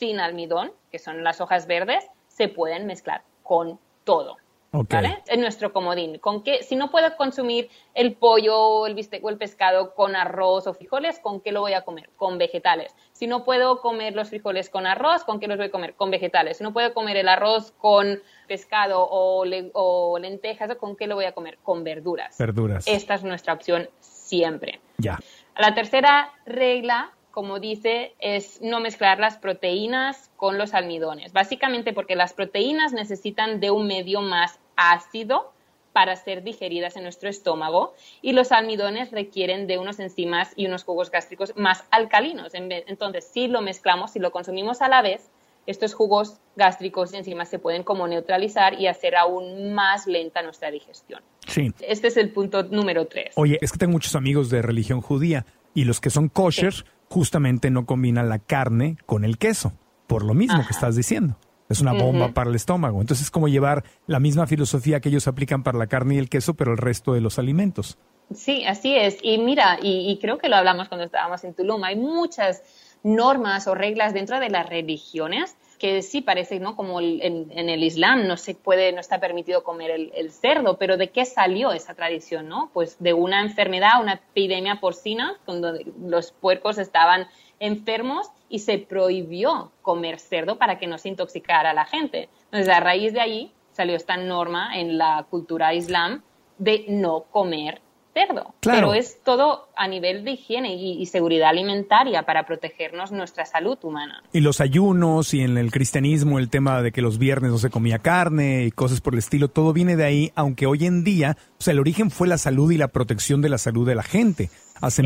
sin almidón, que son las hojas verdes, se pueden mezclar con todo. ¿Vale? Es nuestro comodín. ¿Con qué? Si no puedo consumir el pollo, el bistec o el pescado con arroz o frijoles, ¿con qué lo voy a comer? Con vegetales. Si no puedo comer los frijoles con arroz, ¿con qué los voy a comer? Con vegetales. Si no puedo comer el arroz con pescado o, o lentejas, ¿con qué lo voy a comer? Con verduras. Verduras. Esta es nuestra opción siempre. Ya. La tercera regla como dice, es no mezclar las proteínas con los almidones. Básicamente porque las proteínas necesitan de un medio más ácido para ser digeridas en nuestro estómago y los almidones requieren de unos enzimas y unos jugos gástricos más alcalinos. Entonces, si lo mezclamos, si lo consumimos a la vez, estos jugos gástricos y enzimas se pueden como neutralizar y hacer aún más lenta nuestra digestión. Sí. Este es el punto número tres. Oye, es que tengo muchos amigos de religión judía y los que son kosher justamente no combinan la carne con el queso, por lo mismo que estás diciendo. Es una bomba para el estómago. Entonces es como llevar la misma filosofía que ellos aplican para la carne y el queso, pero el resto de los alimentos. Sí, así es. Y mira, y, creo que lo hablamos cuando estábamos en Tulum, hay muchas normas o reglas dentro de las religiones que sí parece, ¿no? Como en, el Islam no se puede, no está permitido comer el, cerdo, pero ¿de qué salió esa tradición, no? Pues de una enfermedad, una epidemia porcina, donde los puercos estaban enfermos y se prohibió comer cerdo para que no se intoxicara a la gente. Entonces, a raíz de ahí salió esta norma en la cultura islam de no comer cerdo. Pero es todo a nivel de higiene y, seguridad alimentaria para protegernos nuestra salud humana. Y los ayunos y en el cristianismo el tema de que los viernes no se comía carne y cosas por el estilo, todo viene de ahí, aunque hoy en día, o sea, el origen fue la salud y la protección de la salud de la gente. Hace,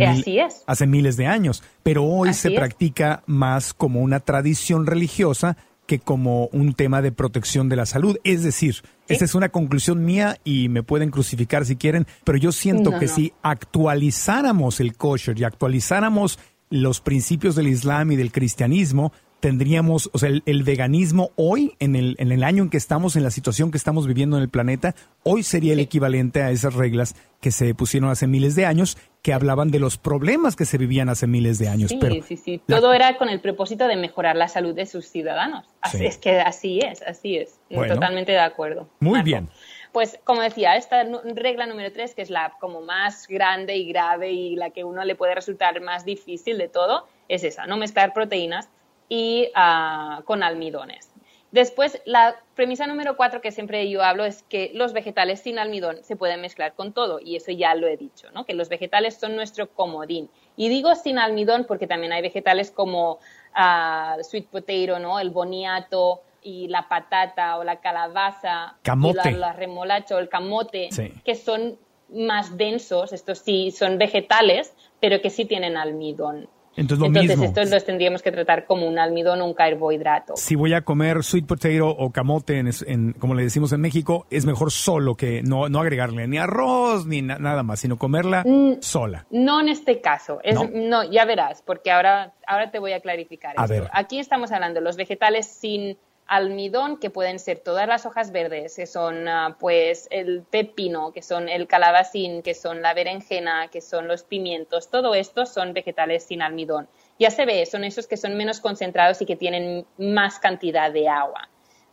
hace miles de años, pero hoy se practica más como una tradición religiosa que como un tema de protección de la salud. Es decir, esa es una conclusión mía y me pueden crucificar si quieren, pero yo siento que si actualizáramos el kosher y actualizáramos los principios del Islam y del cristianismo, tendríamos, o sea, el, veganismo hoy, en el, en el año en que estamos, en la situación que estamos viviendo en el planeta, hoy sería el equivalente a esas reglas que se pusieron hace miles de años, que hablaban de los problemas que se vivían hace miles de años. Sí, sí, sí. Todo era con el propósito de mejorar la salud de sus ciudadanos. Así, Es que así es, así es. Totalmente de acuerdo. Muy bien. Pues como decía, esta regla número tres, que es la como más grande y grave y la que uno le puede resultar más difícil de todo, es esa, no mezclar proteínas y ah, con almidones. Después, la premisa número cuatro que siempre yo hablo es que los vegetales sin almidón se pueden mezclar con todo, y eso ya lo he dicho, ¿no? que los vegetales son nuestro comodín. Y digo sin almidón porque también hay vegetales como uh, sweet potato, ¿no? el boniato y la patata o la calabaza, camote. la, remolacha o el camote, que son más densos, estos sí son vegetales, pero que sí tienen almidón. Entonces, estos los tendríamos que tratar como un almidón o un carbohidrato. Si voy a comer sweet potato o camote, en, como le decimos en México, es mejor solo que no, no agregarle ni arroz ni nada más, sino comerla mm, sola. No en este caso. Es, ¿No? ya verás, porque ahora, ahora te voy a clarificar. A Ver. Aquí estamos hablando de los vegetales sin almidón, que pueden ser todas las hojas verdes, que son ah, pues el pepino, que son el calabacín, que son la berenjena, que son los pimientos, todo esto son vegetales sin almidón. Ya se ve, son esos que son menos concentrados y que tienen más cantidad de agua.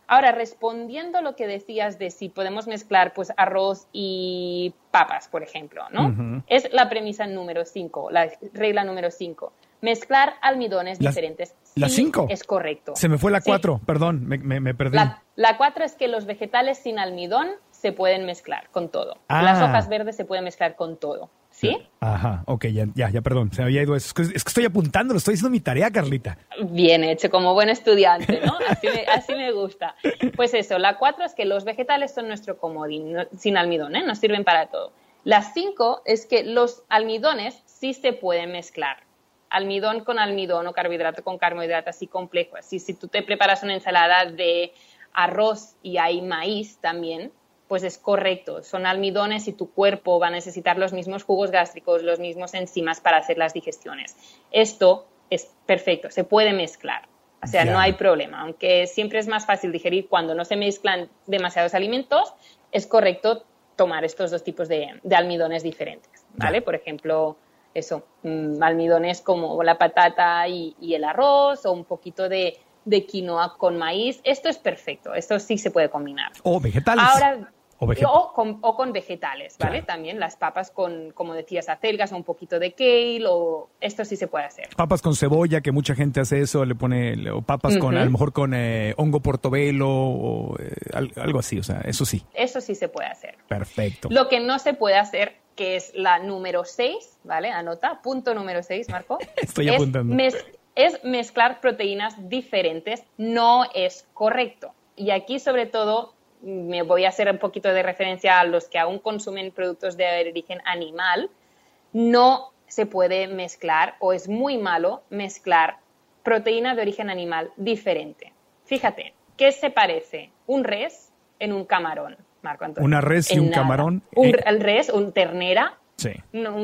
Ahora, respondiendo a lo que decías de si podemos mezclar pues arroz y papas, por ejemplo, ¿no? Es la premisa número 5, la regla número 5. Mezclar almidones diferentes. ¿La 5? es correcto. Se me fue la 4, perdón, me, perdí. La 4 es que los vegetales sin almidón se pueden mezclar con todo. Las ah. hojas verdes se pueden mezclar con todo. ¿Sí? Ajá, ok, ya, ya, ya, perdón, se había ido eso. Es que, estoy apuntando, lo estoy haciendo mi tarea, Carlita. Bien hecho, como buen estudiante, ¿no? Así me, así me gusta. Pues eso, la 4 es que los vegetales son nuestro comodín, sin almidón, ¿eh? Nos sirven para todo. La 5 es que los almidones sí se pueden mezclar almidón con almidón o carbohidrato con carbohidrato así complejo. Así, si tú te preparas una ensalada de arroz y hay maíz también, pues es correcto. Son almidones y tu cuerpo va a necesitar los mismos jugos gástricos, los mismos enzimas para hacer las digestiones. Esto es perfecto, se puede mezclar. O sea, no hay problema. Aunque siempre es más fácil digerir cuando no se mezclan demasiados alimentos, es correcto tomar estos dos tipos de, almidones diferentes. ¿Vale? Por ejemplo, eso, mm, almidones como la patata y, el arroz o un poquito de, quinoa con maíz. Esto es perfecto, esto sí se puede combinar. O vegetales. Ahora, o, con, vegetales, ¿vale? También las papas con, como decías, acelgas o un poquito de kale, o esto sí se puede hacer. Papas con cebolla, que mucha gente hace eso, le pone, o papas con, a lo mejor con eh, hongo portobelo, o eh, algo así, o sea, eso sí. Eso sí se puede hacer. Perfecto. Lo que no se puede hacer que es la número 6, ¿vale? Anota, punto número 6, Marco. (laughs) Estoy apuntando. es mezclar proteínas diferentes, no es correcto. Y aquí, sobre todo, me voy a hacer un poquito de referencia a los que aún consumen productos de origen animal. No se puede mezclar, o es muy malo mezclar proteína de origen animal diferente. Fíjate, ¿qué se parece un res en un camarón? Marco Una res y un camarón. Un, eh, el res, un ternera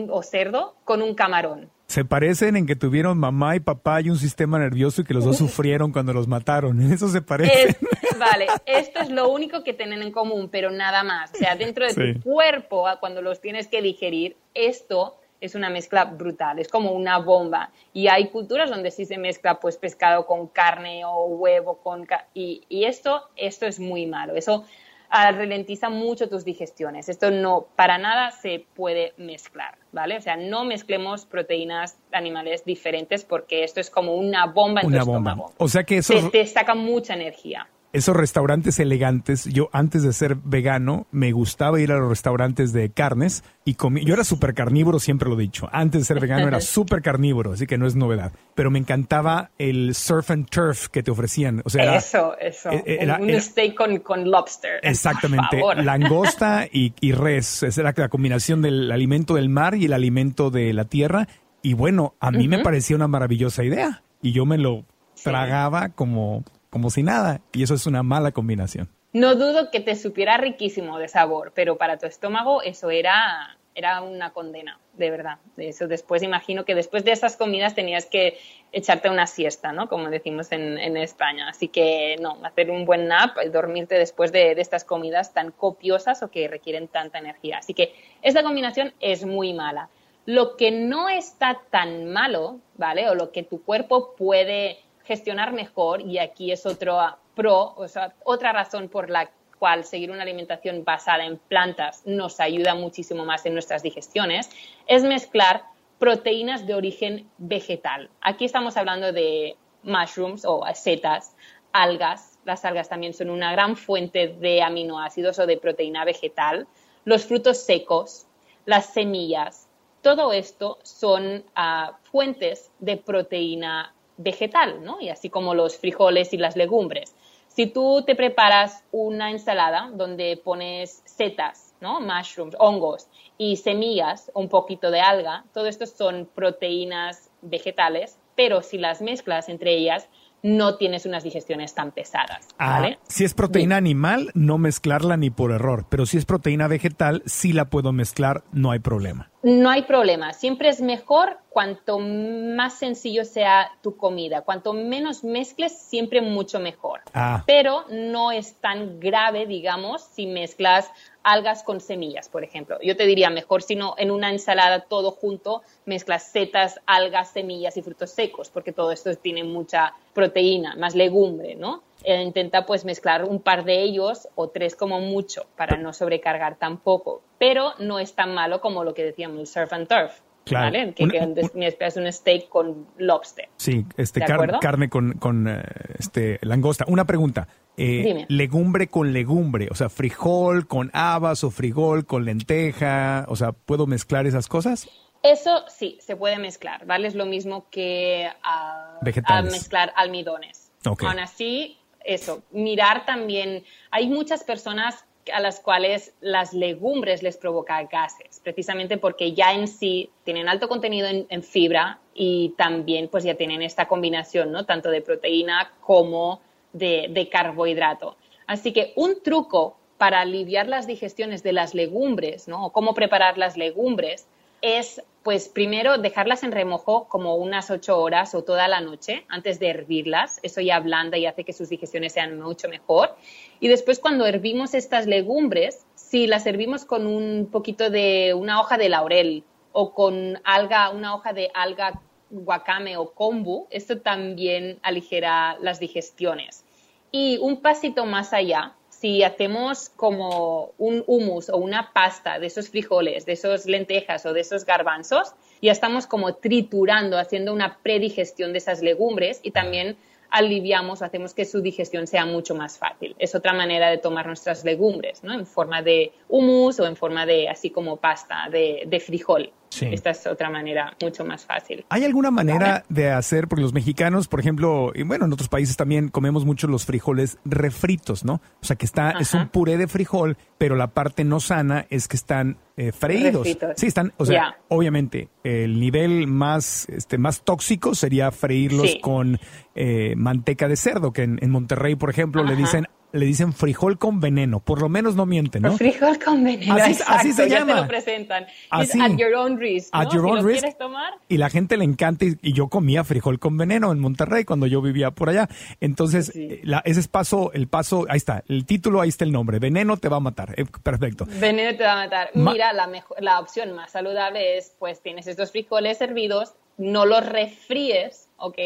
o cerdo con un camarón. Se parecen en que tuvieron mamá y papá y un sistema nervioso y que los dos (laughs) sufrieron cuando los mataron. En eso se parecen. (laughs) vale, esto es lo único que tienen en común, pero nada más. O sea, dentro de tu cuerpo, cuando los tienes que digerir, esto es una mezcla brutal, es como una bomba. Y hay culturas donde sí se mezcla pues pescado con carne o huevo con... Y, y esto, esto es muy malo. Eso ralentiza mucho tus digestiones. Esto no, para nada se puede mezclar, ¿vale? O sea, no mezclemos proteínas animales diferentes porque esto es como una bomba en una tu bomba. O sea que eso... Te, saca mucha energía. Esos restaurantes elegantes, yo antes de ser vegano me gustaba ir a los restaurantes de carnes y comí, yo era súper carnívoro, siempre lo he dicho, antes de ser vegano era (laughs) súper carnívoro, así que no es novedad, pero me encantaba el surf and turf que te ofrecían. O sea, eso, eso, e, un, steak con, lobster. (laughs) Exactamente, langosta (laughs) y, y res, esa era la combinación del alimento del mar y el alimento de la tierra. Y bueno, a mí me parecía una maravillosa idea. Y yo me lo tragaba como, como si nada y eso es una mala combinación. No dudo que te supiera riquísimo de sabor, pero para tu estómago eso era, era una condena, de verdad. Eso después imagino que después de esas comidas tenías que echarte una siesta, ¿no? Como decimos en, España. Así que no, hacer un buen nap, dormirte después de, de, estas comidas tan copiosas o que requieren tanta energía. Así que esta combinación es muy mala. Lo que no está tan malo, ¿vale? O lo que tu cuerpo puede gestionar mejor, y aquí es otro pro, o sea, otra razón por la cual seguir una alimentación basada en plantas nos ayuda muchísimo más en nuestras digestiones, es mezclar proteínas de origen vegetal. Aquí estamos hablando de mushrooms o setas, algas. Las algas también son una gran fuente de aminoácidos o de proteína vegetal. Los frutos secos, las semillas, todo esto son ah, fuentes de proteína vegetal, ¿no? Y así como los frijoles y las legumbres. Si tú te preparas una ensalada donde pones setas, ¿no? Mushrooms, hongos y semillas, un poquito de alga, todo esto son proteínas vegetales, pero si las mezclas entre ellas, no tienes unas digestiones tan pesadas. Ah, si es proteína animal, no mezclarla ni por error, pero si es proteína vegetal, sí la puedo mezclar, no hay problema. No hay problema, siempre es mejor cuanto más sencillo sea tu comida, cuanto menos mezcles, siempre mucho mejor. Ah. Pero no es tan grave, digamos, si mezclas algas con semillas, por ejemplo. Yo te diría mejor si no en una ensalada todo junto mezclas setas, algas, semillas y frutos secos, porque todo esto tiene mucha proteína, más legumbre, ¿no? Eh, intenta pues mezclar un par de ellos o tres como mucho para no sobrecargar tampoco, pero no es tan malo como lo que decíamos, el surf and turf. Claro. ¿vale? Que, es un steak con lobster. Sí, este carne con, con eh, este, langosta. Una pregunta. Eh, legumbre con legumbre, o sea, frijol con habas o frijol con lenteja, o sea, ¿puedo mezclar esas cosas? Eso sí, se puede mezclar, ¿vale? Es lo mismo que a, mezclar almidones. Aún así, eso, mirar también, hay muchas personas a las cuales las legumbres les provoca gases, precisamente porque ya en sí tienen alto contenido en, fibra y también pues ya tienen esta combinación, ¿no? Tanto de proteína como de, carbohidrato. Así que un truco para aliviar las digestiones de las legumbres, ¿no? O cómo preparar las legumbres, es pues primero dejarlas en remojo como unas ocho horas o toda la noche antes de hervirlas. Eso ya ablanda y hace que sus digestiones sean mucho mejor. Y después cuando hervimos estas legumbres, si las hervimos con un poquito de una hoja de laurel o con alga, una hoja de alga wakame o kombu, esto también aligera las digestiones. Y un pasito más allá, si hacemos como un humus o una pasta de esos frijoles, de esos lentejas o de esos garbanzos, ya estamos como triturando, haciendo una predigestión de esas legumbres y también aliviamos, hacemos que su digestión sea mucho más fácil. Es otra manera de tomar nuestras legumbres, ¿no? En forma de humus o en forma de, así como pasta de, de frijol. Esta es otra manera mucho más fácil. ¿Hay alguna manera de hacer, porque los mexicanos, por ejemplo, y bueno, en otros países también comemos mucho los frijoles refritos, ¿no? O sea, que está, es un puré de frijol, pero la parte no sana es que están eh, freídos. Sí, están, o sea, obviamente, el nivel más, este, más tóxico sería freírlos con eh, manteca de cerdo, que en, Monterrey, por ejemplo, le dicen le dicen frijol con veneno. Por lo menos no mienten, ¿no? (laughs) Frijol con veneno. Así, así se llama. te lo presentan. Así. At your own risk. At your own risk. quieres tomar. Y la gente le encanta. Y, yo comía frijol con veneno en Monterrey cuando yo vivía por allá. Entonces, ese es paso, el paso, ahí está. El título, ahí está el nombre. Veneno te va a matar. Eh, perfecto. Veneno te va a matar. Mira, la, mejor, la opción más saludable es, pues tienes estos frijoles hervidos, no los refríes, ¿ok?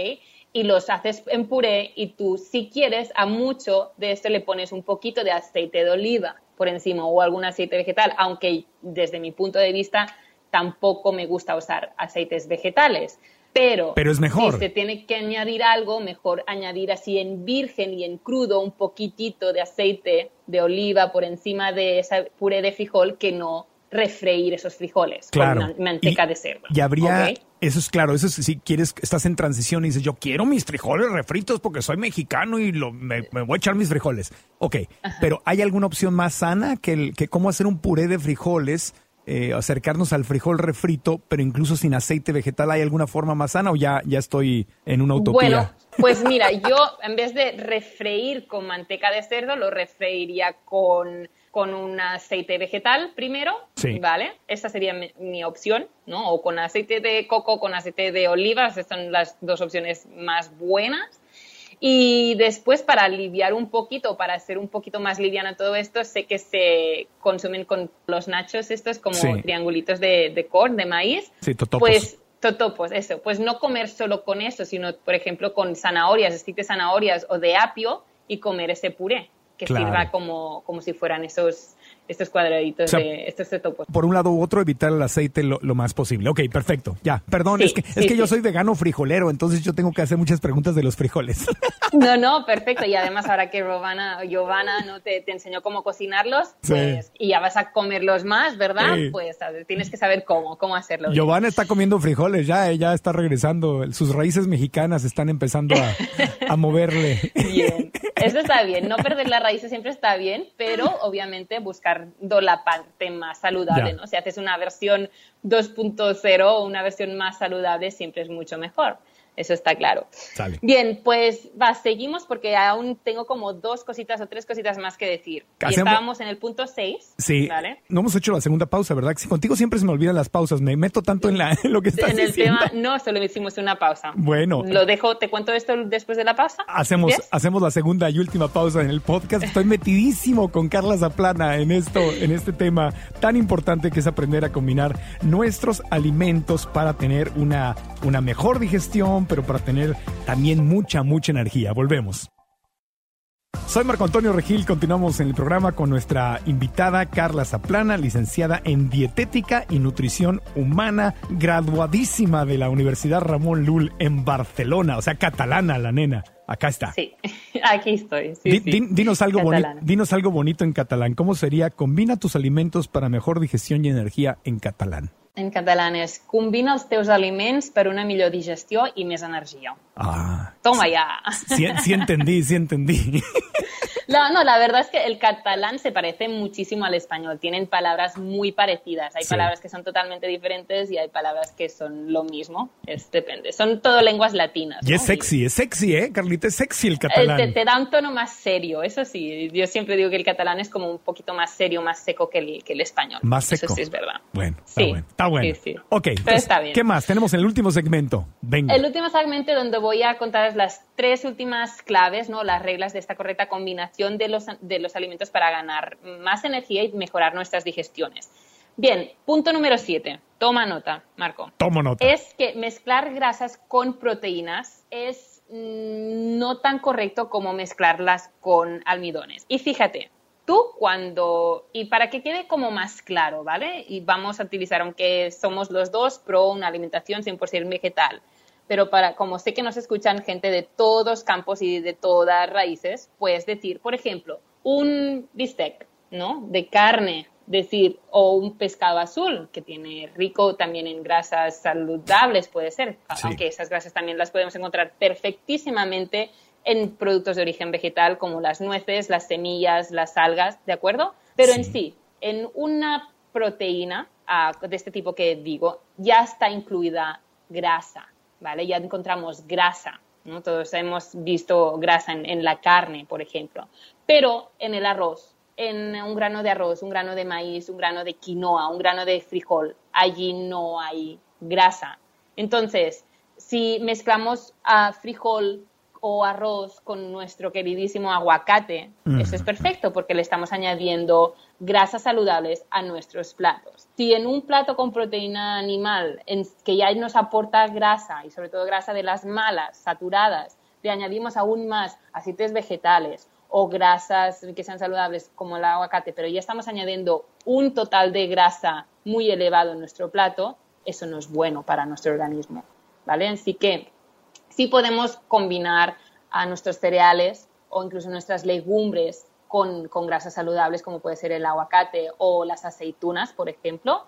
Y los haces en puré y tú, si quieres, a mucho de esto le pones un poquito de aceite de oliva por encima o algún aceite vegetal, aunque desde mi punto de vista tampoco me gusta usar aceites vegetales. Pero, Pero es mejor. si se tiene que añadir algo, mejor añadir así en virgen y en crudo un poquitito de aceite de oliva por encima de esa puré de frijol que no refreír esos frijoles Claro. con una manteca Y- de cerdo. Y habría, eso es claro, eso es si quieres, estás en transición y dices, yo quiero mis frijoles refritos porque soy mexicano y lo, me, me voy a echar mis frijoles. Ok, pero ¿hay alguna opción más sana que, el, que cómo hacer un puré de frijoles, eh, acercarnos al frijol refrito, pero incluso sin aceite vegetal? ¿Hay alguna forma más sana o ya, ya estoy en una utopía? Bueno, (laughs) pues mira, yo en vez de refreír con manteca de cerdo, lo refreiría con, con un aceite vegetal primero, Sí. ¿vale? Esa sería mi, mi opción, ¿no? O con aceite de coco, con aceite de olivas, estas son las dos opciones más buenas. Y después, para aliviar un poquito, para hacer un poquito más liviana todo esto, sé que se consumen con los nachos estos como Sí. triangulitos de, de corn, de maíz. Sí, totopos. Pues totopos, eso. Pues no comer solo con eso, sino, por ejemplo, con zanahorias, stick de zanahorias o de apio y comer ese puré, que Claro. sirva como, como si fueran esos, estos cuadraditos O sea, de estos totopos. Por un lado u otro, evitar el aceite lo, lo más posible. Ok, perfecto. Ya, perdón, Sí, es que, es sí, que yo sí. soy vegano frijolero, entonces yo tengo que hacer muchas preguntas de los frijoles. (laughs) No, no, perfecto. Y además ahora que Giovanna, Giovanna ¿no? te, te enseñó cómo cocinarlos, pues, y ya vas a comerlos más, ¿verdad? Pues ver, tienes que saber cómo, cómo hacerlo. bien. Giovanna está comiendo frijoles, ya, ella está regresando. Sus raíces mexicanas están empezando a, a moverle. (laughs) Bien, eso está bien. No (laughs) perder las raíces siempre está bien, pero obviamente buscando la parte más saludable, Ya. ¿no? Si haces una versión 2.0 o una versión más saludable, siempre es mucho mejor. Eso está claro. Sale. Bien, pues va, seguimos porque aún tengo como dos cositas o tres cositas más que decir. Y estábamos en el punto 6. Sí, ¿Vale? no hemos hecho la segunda pausa, ¿verdad? Si contigo siempre se me olvidan las pausas, me meto tanto en, la, (laughs) en lo que estás En el diciendo. tema, no, solo hicimos una pausa. Bueno. Lo dejo, te cuento esto después de la pausa. Hacemos, ¿Yes? hacemos la segunda y última pausa en el podcast. Estoy metidísimo con Carla Zaplana en en este tema tan importante que es aprender a combinar nuestros alimentos para tener una, una mejor digestión, pero para tener también mucha, mucha energía. Volvemos. Soy Marco Antonio Regil, continuamos en el programa con nuestra invitada Carla Zaplana, licenciada en Dietética y Nutrición Humana, graduadísima de la Universidad Ramón Llull en Barcelona, o sea, catalana la nena. Acá está. Sí, (laughs) aquí estoy. sí, Di- sí. di- dinos, algo boni- Catalana. dinos algo bonito en catalán. ¿Cómo sería? Combina tus alimentos para mejor digestión y energía en catalán. En catalán és combina els teus aliments per una millor digestió i més energia. Ah, Toma ya. sí, sí entendí, sí entendí. (laughs) No, no, la verdad es que el catalán se parece muchísimo al español. Tienen palabras muy parecidas. Hay Sí. palabras que son totalmente diferentes y hay palabras que son lo mismo. Es, depende. Son todo lenguas latinas. Y es sexy, es sexy, ¿eh? Carlita, es sexy el catalán. Te, te da un tono más serio, eso sí. Yo siempre digo que el catalán es como un poquito más serio, más seco que el, que el español. Más seco. Eso sí es verdad. Bueno, está Sí, bueno. Está bueno. sí, sí. Ok, Pero entonces, está bien. ¿qué más? Tenemos en el último segmento. Venga. El último segmento donde voy a contaros las tres últimas claves, ¿no? las reglas de esta correcta combinación de los, de los alimentos para ganar más energía y mejorar nuestras digestiones. Bien, punto número siete. Toma nota, Marco. Tomo nota. Es que mezclar grasas con proteínas es mm, no tan correcto como mezclarlas con almidones. Y fíjate, tú cuando, y para que quede como más claro, ¿vale? Y vamos a utilizar, aunque somos los dos pro una alimentación 100% vegetal, pero para, como sé que nos escuchan gente de todos campos y de todas raíces, puedes decir, por ejemplo, un bistec, ¿no? De carne, decir, o un pescado azul, que tiene rico también en grasas saludables, puede ser, Sí. aunque esas grasas también las podemos encontrar perfectísimamente en productos de origen vegetal como las nueces, las semillas, las algas, ¿de acuerdo? Pero en Sí. en una proteína ah, de este tipo que digo, ya está incluida grasa, ¿vale? Ya encontramos grasa, ¿no? Todos hemos visto grasa en, en la carne, por ejemplo, pero en el arroz, en un grano de arroz, un grano de maíz, un grano de quinoa, un grano de frijol, allí no hay grasa. Entonces, si mezclamos a frijol o arroz con nuestro queridísimo aguacate, Mm. eso es perfecto porque le estamos añadiendo grasas saludables a nuestros platos. Si en un plato con proteína animal, en- que ya nos aporta grasa y sobre todo grasa de las malas, saturadas, le añadimos aún más aceites vegetales o grasas que sean saludables como el aguacate, pero ya estamos añadiendo un total de grasa muy elevado en nuestro plato, eso no es bueno para nuestro organismo, ¿vale? Así que sí podemos combinar a nuestros cereales o incluso nuestras legumbres con, grasas saludables como puede ser el aguacate o las aceitunas, por ejemplo.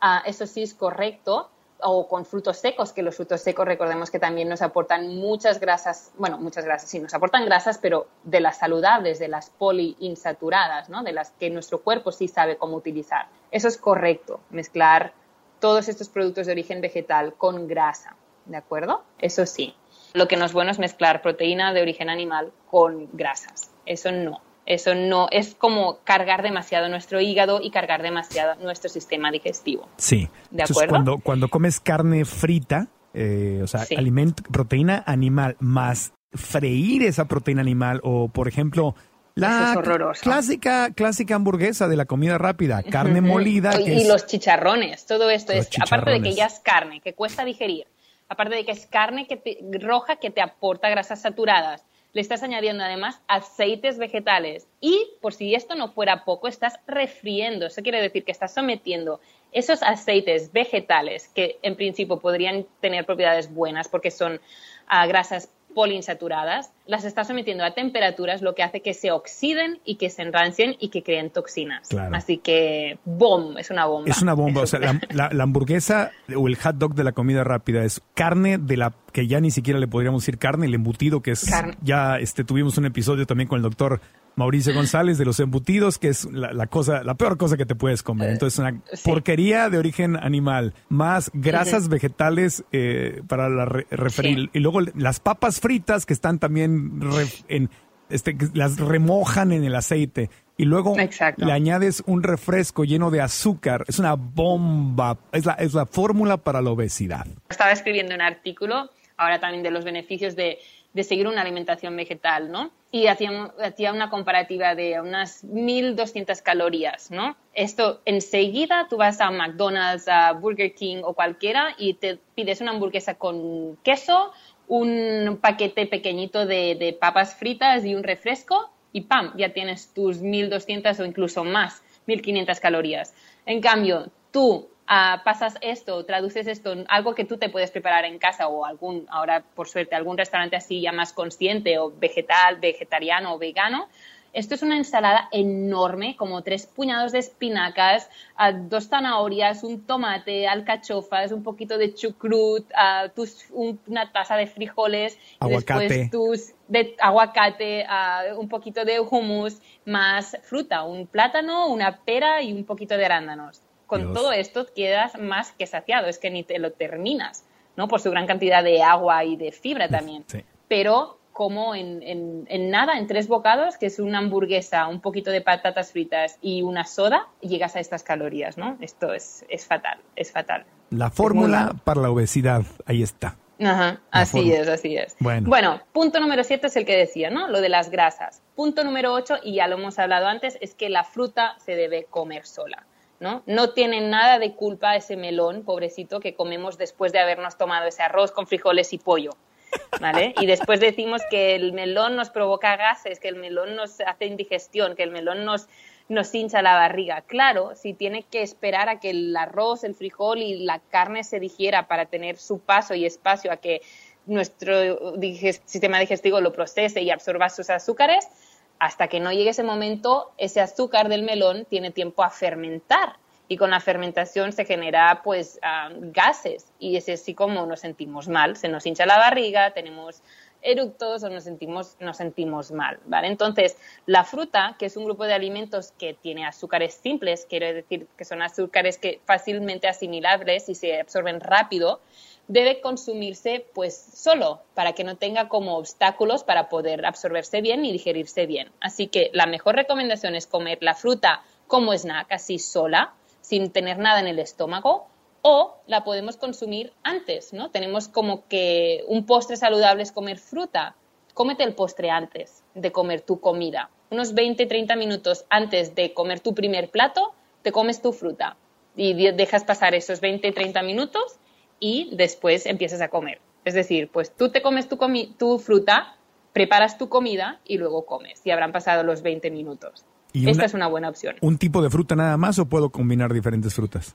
Ah, eso sí es correcto, o con frutos secos, que los frutos secos recordemos que también nos aportan muchas grasas, bueno, muchas grasas, sí, nos aportan grasas, pero de las saludables, de las poliinsaturadas, ¿no? De las que nuestro cuerpo sí sabe cómo utilizar. Eso es correcto, mezclar todos estos productos de origen vegetal con grasa, ¿de acuerdo? Eso sí. Lo que no es bueno es mezclar proteína de origen animal con grasas. Eso no. Eso no es como cargar demasiado nuestro hígado y cargar demasiado nuestro sistema digestivo. Sí. ¿De acuerdo? cuando, cuando comes carne frita, eh, o sea, alimento, proteína animal más freír esa proteína animal o, por ejemplo, la clásica, clásica hamburguesa de la comida rápida, carne molida. y, los chicharrones, todo esto es, aparte de que ya es carne, que cuesta digerir, aparte de que es carne que roja que te aporta grasas saturadas, le estás añadiendo además aceites vegetales y por si esto no fuera poco, estás refriendo. Eso quiere decir que estás sometiendo esos aceites vegetales que en principio podrían tener propiedades buenas porque son ah, grasas poliinsaturadas, las está sometiendo a temperaturas, lo que hace que se oxiden y que se enrancien y que creen toxinas. Así que, ¡bom! Es una bomba. Es una bomba. o sea, la, hamburguesa o el hot dog de la comida rápida es carne de la que ya ni siquiera le podríamos decir carne, el embutido que es... Ya este, tuvimos un episodio también con el doctor Mauricio González de los embutidos, que es la, cosa, la peor cosa que te puedes comer. Eh, Entonces, una porquería de origen animal, más grasas vegetales eh, para la referir. Y luego las papas fritas que están también en, este, las remojan en el aceite. Y luego le añades un refresco lleno de azúcar. Es una bomba. Es la, es la fórmula para la obesidad. Estaba escribiendo un artículo ahora también de los beneficios de de seguir una alimentación vegetal, ¿no? Y hacía, hacía una comparativa de unas 1.200 calorías, ¿no? Esto enseguida tú vas a McDonald's, a Burger King o cualquiera y te pides una hamburguesa con queso, un paquete pequeñito de, de papas fritas y un refresco y ¡pam! Ya tienes tus 1.200 o incluso más, 1.500 calorías. En cambio, tú pasas esto, traduces esto, algo que tú te puedes preparar en casa o algún, ahora por suerte, algún restaurante así ya más consciente o vegetal, vegetariano o vegano. Esto es una ensalada enorme, como tres puñados de espinacas, dos zanahorias, un tomate, alcachofas, un poquito de chucrut, una taza de frijoles, aguacate. Y después tus, de aguacate, un poquito de hummus, más fruta, un plátano, una pera y un poquito de arándanos con todo esto quedas más que saciado, es que ni te lo terminas, ¿no? Por su gran cantidad de agua y de fibra también. Pero como en, en, nada, en tres bocados, que es una hamburguesa, un poquito de patatas fritas y una soda, llegas a estas calorías, ¿no? Esto es, es fatal, es fatal. La fórmula para la obesidad, ahí está. Ajá, así es, así es. Bueno. bueno, punto número siete es el que decía, ¿no? Lo de las grasas. Punto número ocho, y ya lo hemos hablado antes, es que la fruta se debe comer sola. ¿No? No tiene nada de culpa ese melón, pobrecito, que comemos después de habernos tomado ese arroz con frijoles y pollo. ¿Vale? Y después decimos que el melón nos provoca gases, que el melón nos hace indigestión, que el melón nos, nos hincha la barriga. Claro, si tiene que esperar a que el arroz, el frijol y la carne se digiera para tener su paso y espacio a que nuestro sistema digestivo lo procese y absorba sus azúcares, hasta que no llegue ese momento, ese azúcar del melón tiene tiempo a fermentar y con la fermentación se genera pues ah, gases y es así como nos sentimos mal, se nos hincha la barriga, tenemos eructos o nos sentimos, nos sentimos mal, ¿vale? Entonces, la fruta, que es un grupo de alimentos que tiene azúcares simples, quiere decir que son azúcares que fácilmente asimilables y se absorben rápido, debe consumirse pues solo para que no tenga como obstáculos para poder absorberse bien y digerirse bien. Así que la mejor recomendación es comer la fruta como snack, así sola, sin tener nada en el estómago, o la podemos consumir antes, ¿no? Tenemos como que un postre saludable es comer fruta. Cómete el postre antes de comer tu comida. Unos 20-30 minutos antes de comer tu primer plato, te comes tu fruta y dejas pasar esos 20-30 minutos y después empiezas a comer. Es decir, pues tú te comes tu, tu fruta preparas tu comida y luego comes y habrán pasado los 20 minutos. Esta es una buena opción. ¿Un tipo de fruta nada más o puedo combinar diferentes frutas?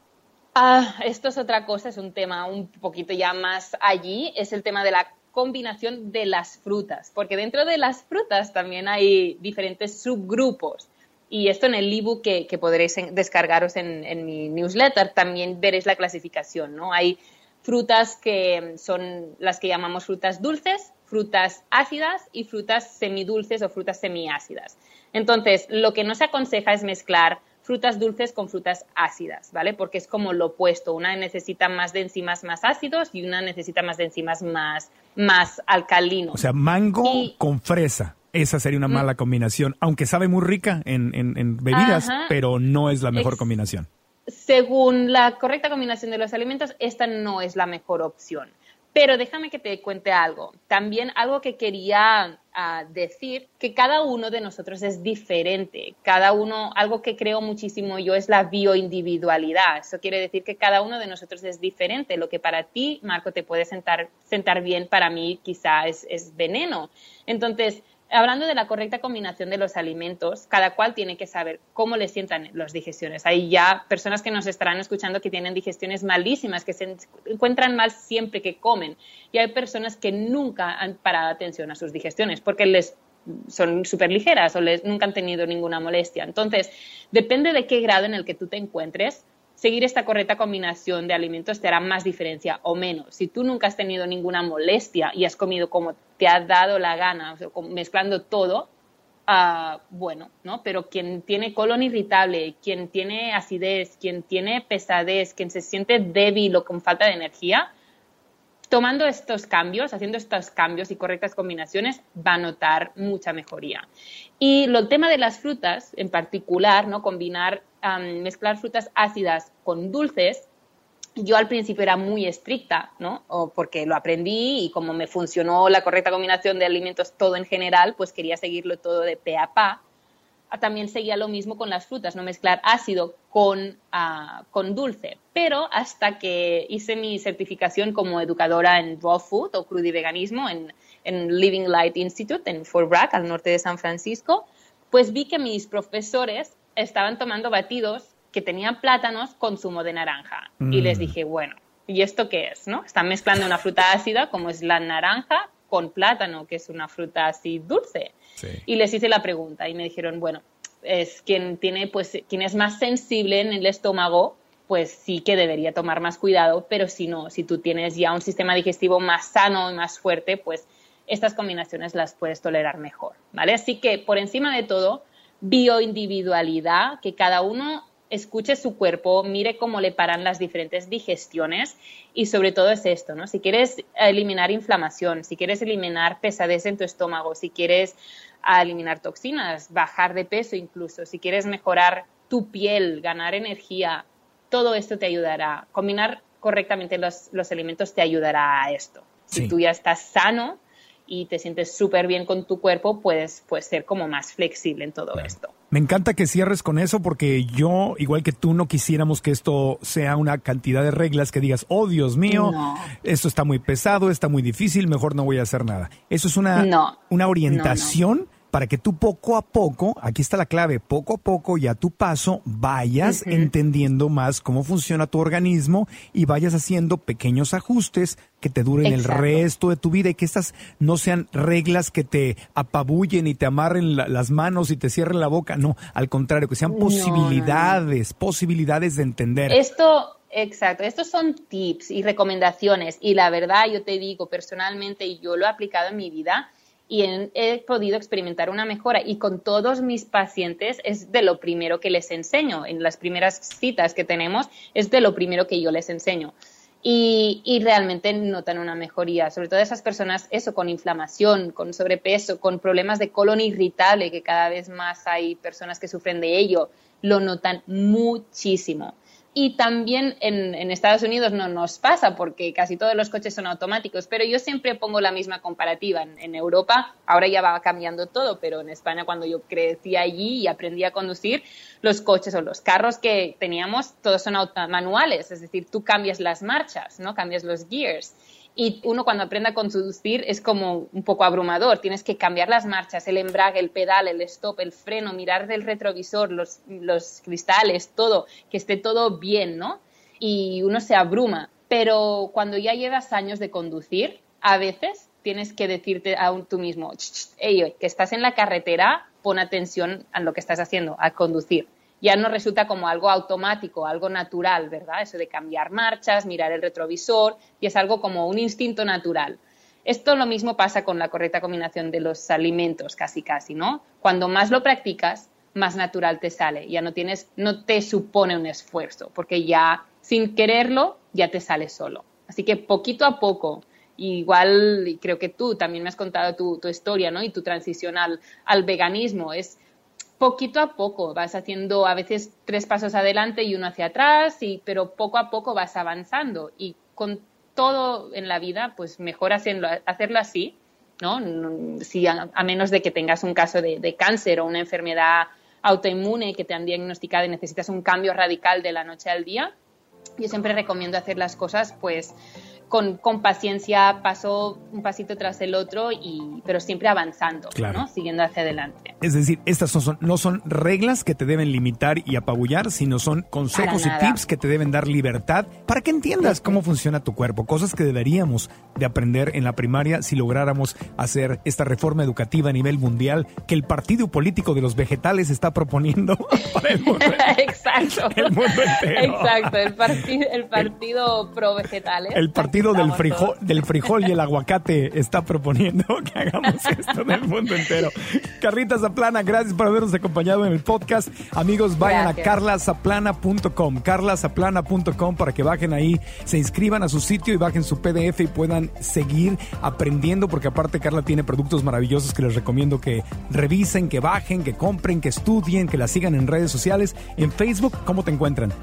Ah, esto es otra cosa, es un tema un poquito ya más allí, es el tema de la combinación de las frutas, porque dentro de las frutas también hay diferentes subgrupos. Y esto en el ebook que, que podréis descargaros en, en, mi newsletter también veréis la clasificación, ¿no? Hay frutas que son las que llamamos frutas dulces, frutas ácidas y frutas semidulces o frutas semiácidas. Entonces, lo que no se aconseja es mezclar frutas dulces con frutas ácidas, ¿vale? Porque es como lo opuesto. Una necesita más de enzimas más ácidos y una necesita más de enzimas más, más alcalinos. O sea, mango con fresa. Esa sería una mm. mala combinación, aunque sabe muy rica en, en, bebidas, pero no es la mejor combinación. Según la correcta combinación de los alimentos, esta no es la mejor opción. Pero déjame que te cuente algo. También algo que quería ah, decir, que cada uno de nosotros es diferente. Cada uno, algo que creo muchísimo yo es la bioindividualidad. Eso quiere decir que cada uno de nosotros es diferente. Lo que para ti, Marco, te puede sentar, sentar bien, para mí quizá es, es veneno. Entonces, hablando de la correcta combinación de los alimentos, cada cual tiene que saber cómo le sientan las digestiones. Hay ya personas que nos estarán escuchando que tienen digestiones malísimas, que se encuentran mal siempre que comen. Y hay personas que nunca han parado atención a sus digestiones porque les son súper ligeras o les, nunca han tenido ninguna molestia. Entonces, depende de qué grado en el que tú te encuentres, seguir esta correcta combinación de alimentos te hará más diferencia o menos. Si tú nunca has tenido ninguna molestia y has comido como te ha dado la gana, mezclando todo, uh, bueno, ¿no? Pero quien tiene colon irritable, quien tiene acidez, quien tiene pesadez, quien se siente débil o con falta de energía, tomando estos cambios, haciendo estos cambios y correctas combinaciones, va a notar mucha mejoría. Y el tema de las frutas, en particular, ¿no? Combinar mezclar frutas ácidas con dulces, yo al principio era muy estricta, ¿no? porque lo aprendí y como me funcionó la correcta combinación de alimentos todo en general, pues quería seguirlo todo de pe a pa. También seguía lo mismo con las frutas, no mezclar ácido con, ah, con dulce. Pero hasta que hice mi certificación como educadora en raw food o crudiveganismo en, en Living Light Institute en Fort Bragg, al norte de San Francisco, pues vi que mis profesores estaban tomando batidos que tenían plátanos con zumo de naranja. Y les mm. dije, bueno, ¿y esto qué es? ¿no? Están mezclando una fruta ácida, como es la naranja, con plátano, que es una fruta así dulce. Y les hice la pregunta y me dijeron, bueno, es quien tiene, pues, quien es más sensible en el estómago, pues sí que debería tomar más cuidado, pero si no, si tú tienes ya un sistema digestivo más sano y más fuerte, pues estas combinaciones las puedes tolerar mejor, ¿vale? Así que por encima de todo, bioindividualidad, que cada uno escuche su cuerpo, mire cómo le paran las diferentes digestiones y sobre todo es esto, ¿no? Si quieres eliminar inflamación, si quieres eliminar pesadez en tu estómago, si quieres eliminar toxinas, bajar de peso incluso, si quieres mejorar tu piel, ganar energía, todo esto te ayudará. Combinar correctamente los, los alimentos te ayudará a esto. Si tú ya estás sano, y te sientes súper bien con tu cuerpo, puedes, puedes ser como más flexible en todo esto. Me encanta que cierres con eso porque yo, igual que tú, no quisiéramos que esto sea una cantidad de reglas que digas, oh Dios mío, esto está muy pesado, está muy difícil, mejor no voy a hacer nada. Eso es una, una orientación para que tú poco a poco, aquí está la clave, poco a poco y a tu paso vayas entendiendo más cómo funciona tu organismo y vayas haciendo pequeños ajustes que te duren el resto de tu vida y que estas no sean reglas que te apabullen y te amarren las manos y te cierren la boca, no, al contrario, que sean posibilidades, posibilidades de entender. Esto Exacto, estos son tips y recomendaciones y la verdad yo te digo personalmente y yo lo he aplicado en mi vida y he, podido experimentar una mejora. Y con todos mis pacientes es de lo primero que les enseño. En las primeras citas que tenemos es de lo primero que yo les enseño. Y, y, realmente notan una mejoría, sobre todo esas personas, eso, con inflamación, con sobrepeso, con problemas de colon irritable, que cada vez más hay personas que sufren de ello, lo notan muchísimo. Y también en, Estados Unidos no nos pasa porque casi todos los coches son automáticos, pero yo siempre pongo la misma comparativa. En, Europa ahora ya va cambiando todo, pero en España cuando yo crecí allí y aprendí a conducir, los coches o los carros que teníamos todos son manuales, es decir, tú cambias las marchas, ¿no? Cambias los gears. Y uno cuando aprende a conducir es como un poco abrumador. Tienes que cambiar las marchas, el embrague, el pedal, el stop, el freno, mirar del retrovisor, los, los cristales, todo, que esté todo bien, ¿no? Y uno se abruma. Pero cuando ya llevas años de conducir, a veces tienes que decirte a tú mismo, que estás en la carretera, pon atención a lo que estás haciendo, a conducir. Ya no resulta como algo automático, algo natural, ¿verdad? Eso de cambiar marchas, mirar el retrovisor, y es algo como un instinto natural. Esto lo mismo pasa con la correcta combinación de los alimentos, casi casi, ¿no? Cuando más lo practicas, más natural te sale, ya no tienes, no te supone un esfuerzo, porque ya sin quererlo ya te sale solo. Así que poquito a poco, igual creo que tú también me has contado tu, historia, ¿no? Y tu transición al, veganismo. Es poquito a poco, vas haciendo a veces tres pasos adelante y uno hacia atrás, y, pero poco a poco vas avanzando. Y con todo en la vida, pues mejor hacerlo, hacerlo así, ¿no? Si a, menos de que tengas un caso de, de, cáncer o una enfermedad autoinmune que te han diagnosticado y necesitas un cambio radical de la noche al día, yo siempre recomiendo hacer las cosas pues con, paciencia, paso un pasito tras el otro, y, pero siempre avanzando, ¿no? siguiendo hacia adelante. Es decir, estas no son, no son reglas que te deben limitar y apabullar, sino son consejos y tips que te deben dar libertad para que entiendas cómo funciona tu cuerpo, cosas que deberíamos de aprender en la primaria si lográramos hacer esta reforma educativa a nivel mundial que el partido político de los vegetales está proponiendo (laughs) para el mundo, (laughs) Exacto. El mundo entero. Exacto, el, partido, el partido pro vegetales. El partido del frijol, del frijol y el aguacate está proponiendo (laughs) que hagamos esto en el mundo entero. Carlita Zaplana, gracias por habernos acompañado en el podcast. Amigos, vayan a carlazaplana.com, carlazaplana.com para que bajen ahí, se inscriban a su sitio y bajen su PDF y puedan seguir aprendiendo, porque aparte Carla tiene productos maravillosos que les recomiendo que revisen, que bajen, que compren, que estudien, que la sigan en redes sociales. En Facebook, ¿cómo te encuentran?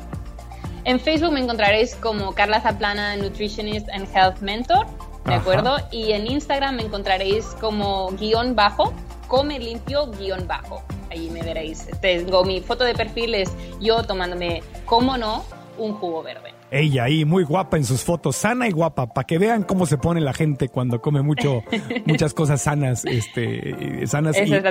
En Facebook me encontraréis como Carla Zaplana, Nutritionist and Health Mentor, ¿de acuerdo? Y en Instagram me encontraréis como guion bajo, come limpio guion bajo. Ahí me veréis. Tengo mi foto de perfil, es yo tomándome, como no, un jugo verde. Ella ahí, muy guapa en sus fotos, sana y guapa, para que vean cómo se pone la gente cuando come mucho, (laughs) muchas cosas sanas, este, sanas. Esa es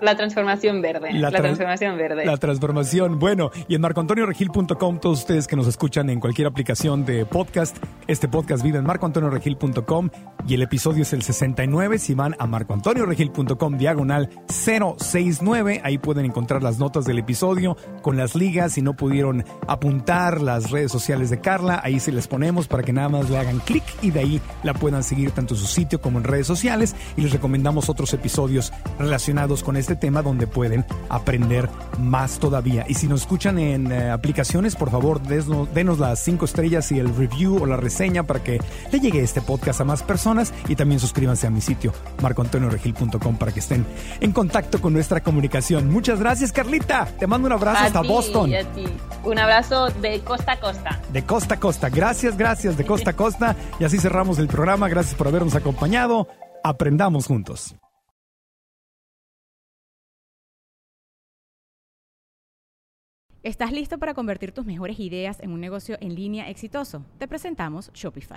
la, transformación verde. La, transformación verde. La transformación. Bueno, y en marcoantonioregil.com, todos ustedes que nos escuchan en cualquier aplicación de podcast, este podcast vive en marcoantonioregil.com y el episodio es el 69. Si van a marcoantonioregil.com, diagonal 069, ahí pueden encontrar las notas del episodio con las ligas. Si no pudieron apuntar las redes sociales de Carla, ahí se les ponemos para que nada más le hagan clic y de ahí la puedan seguir tanto en su sitio como en redes sociales y les recomendamos otros episodios relacionados con este tema donde pueden aprender más todavía. Y si nos escuchan en eh, aplicacenes, por favor, denos, las cinco estrellas y el review o la reseña para que le llegue este podcast a más personas y también suscríbanse a mi sitio marcoantonioregil.com para que estén en contacto con nuestra comunicación. Muchas gracias, Carlita. Te mando un abrazo hasta Boston. Un abrazo de costa a costa. De costa a costa. Gracias, gracias de costa a costa. Y así cerramos el programa. Gracias por habernos acompañado. Aprendamos juntos. ¿Estás listo para convertir tus mejores ideas en un negocio en línea exitoso? Te presentamos Shopify.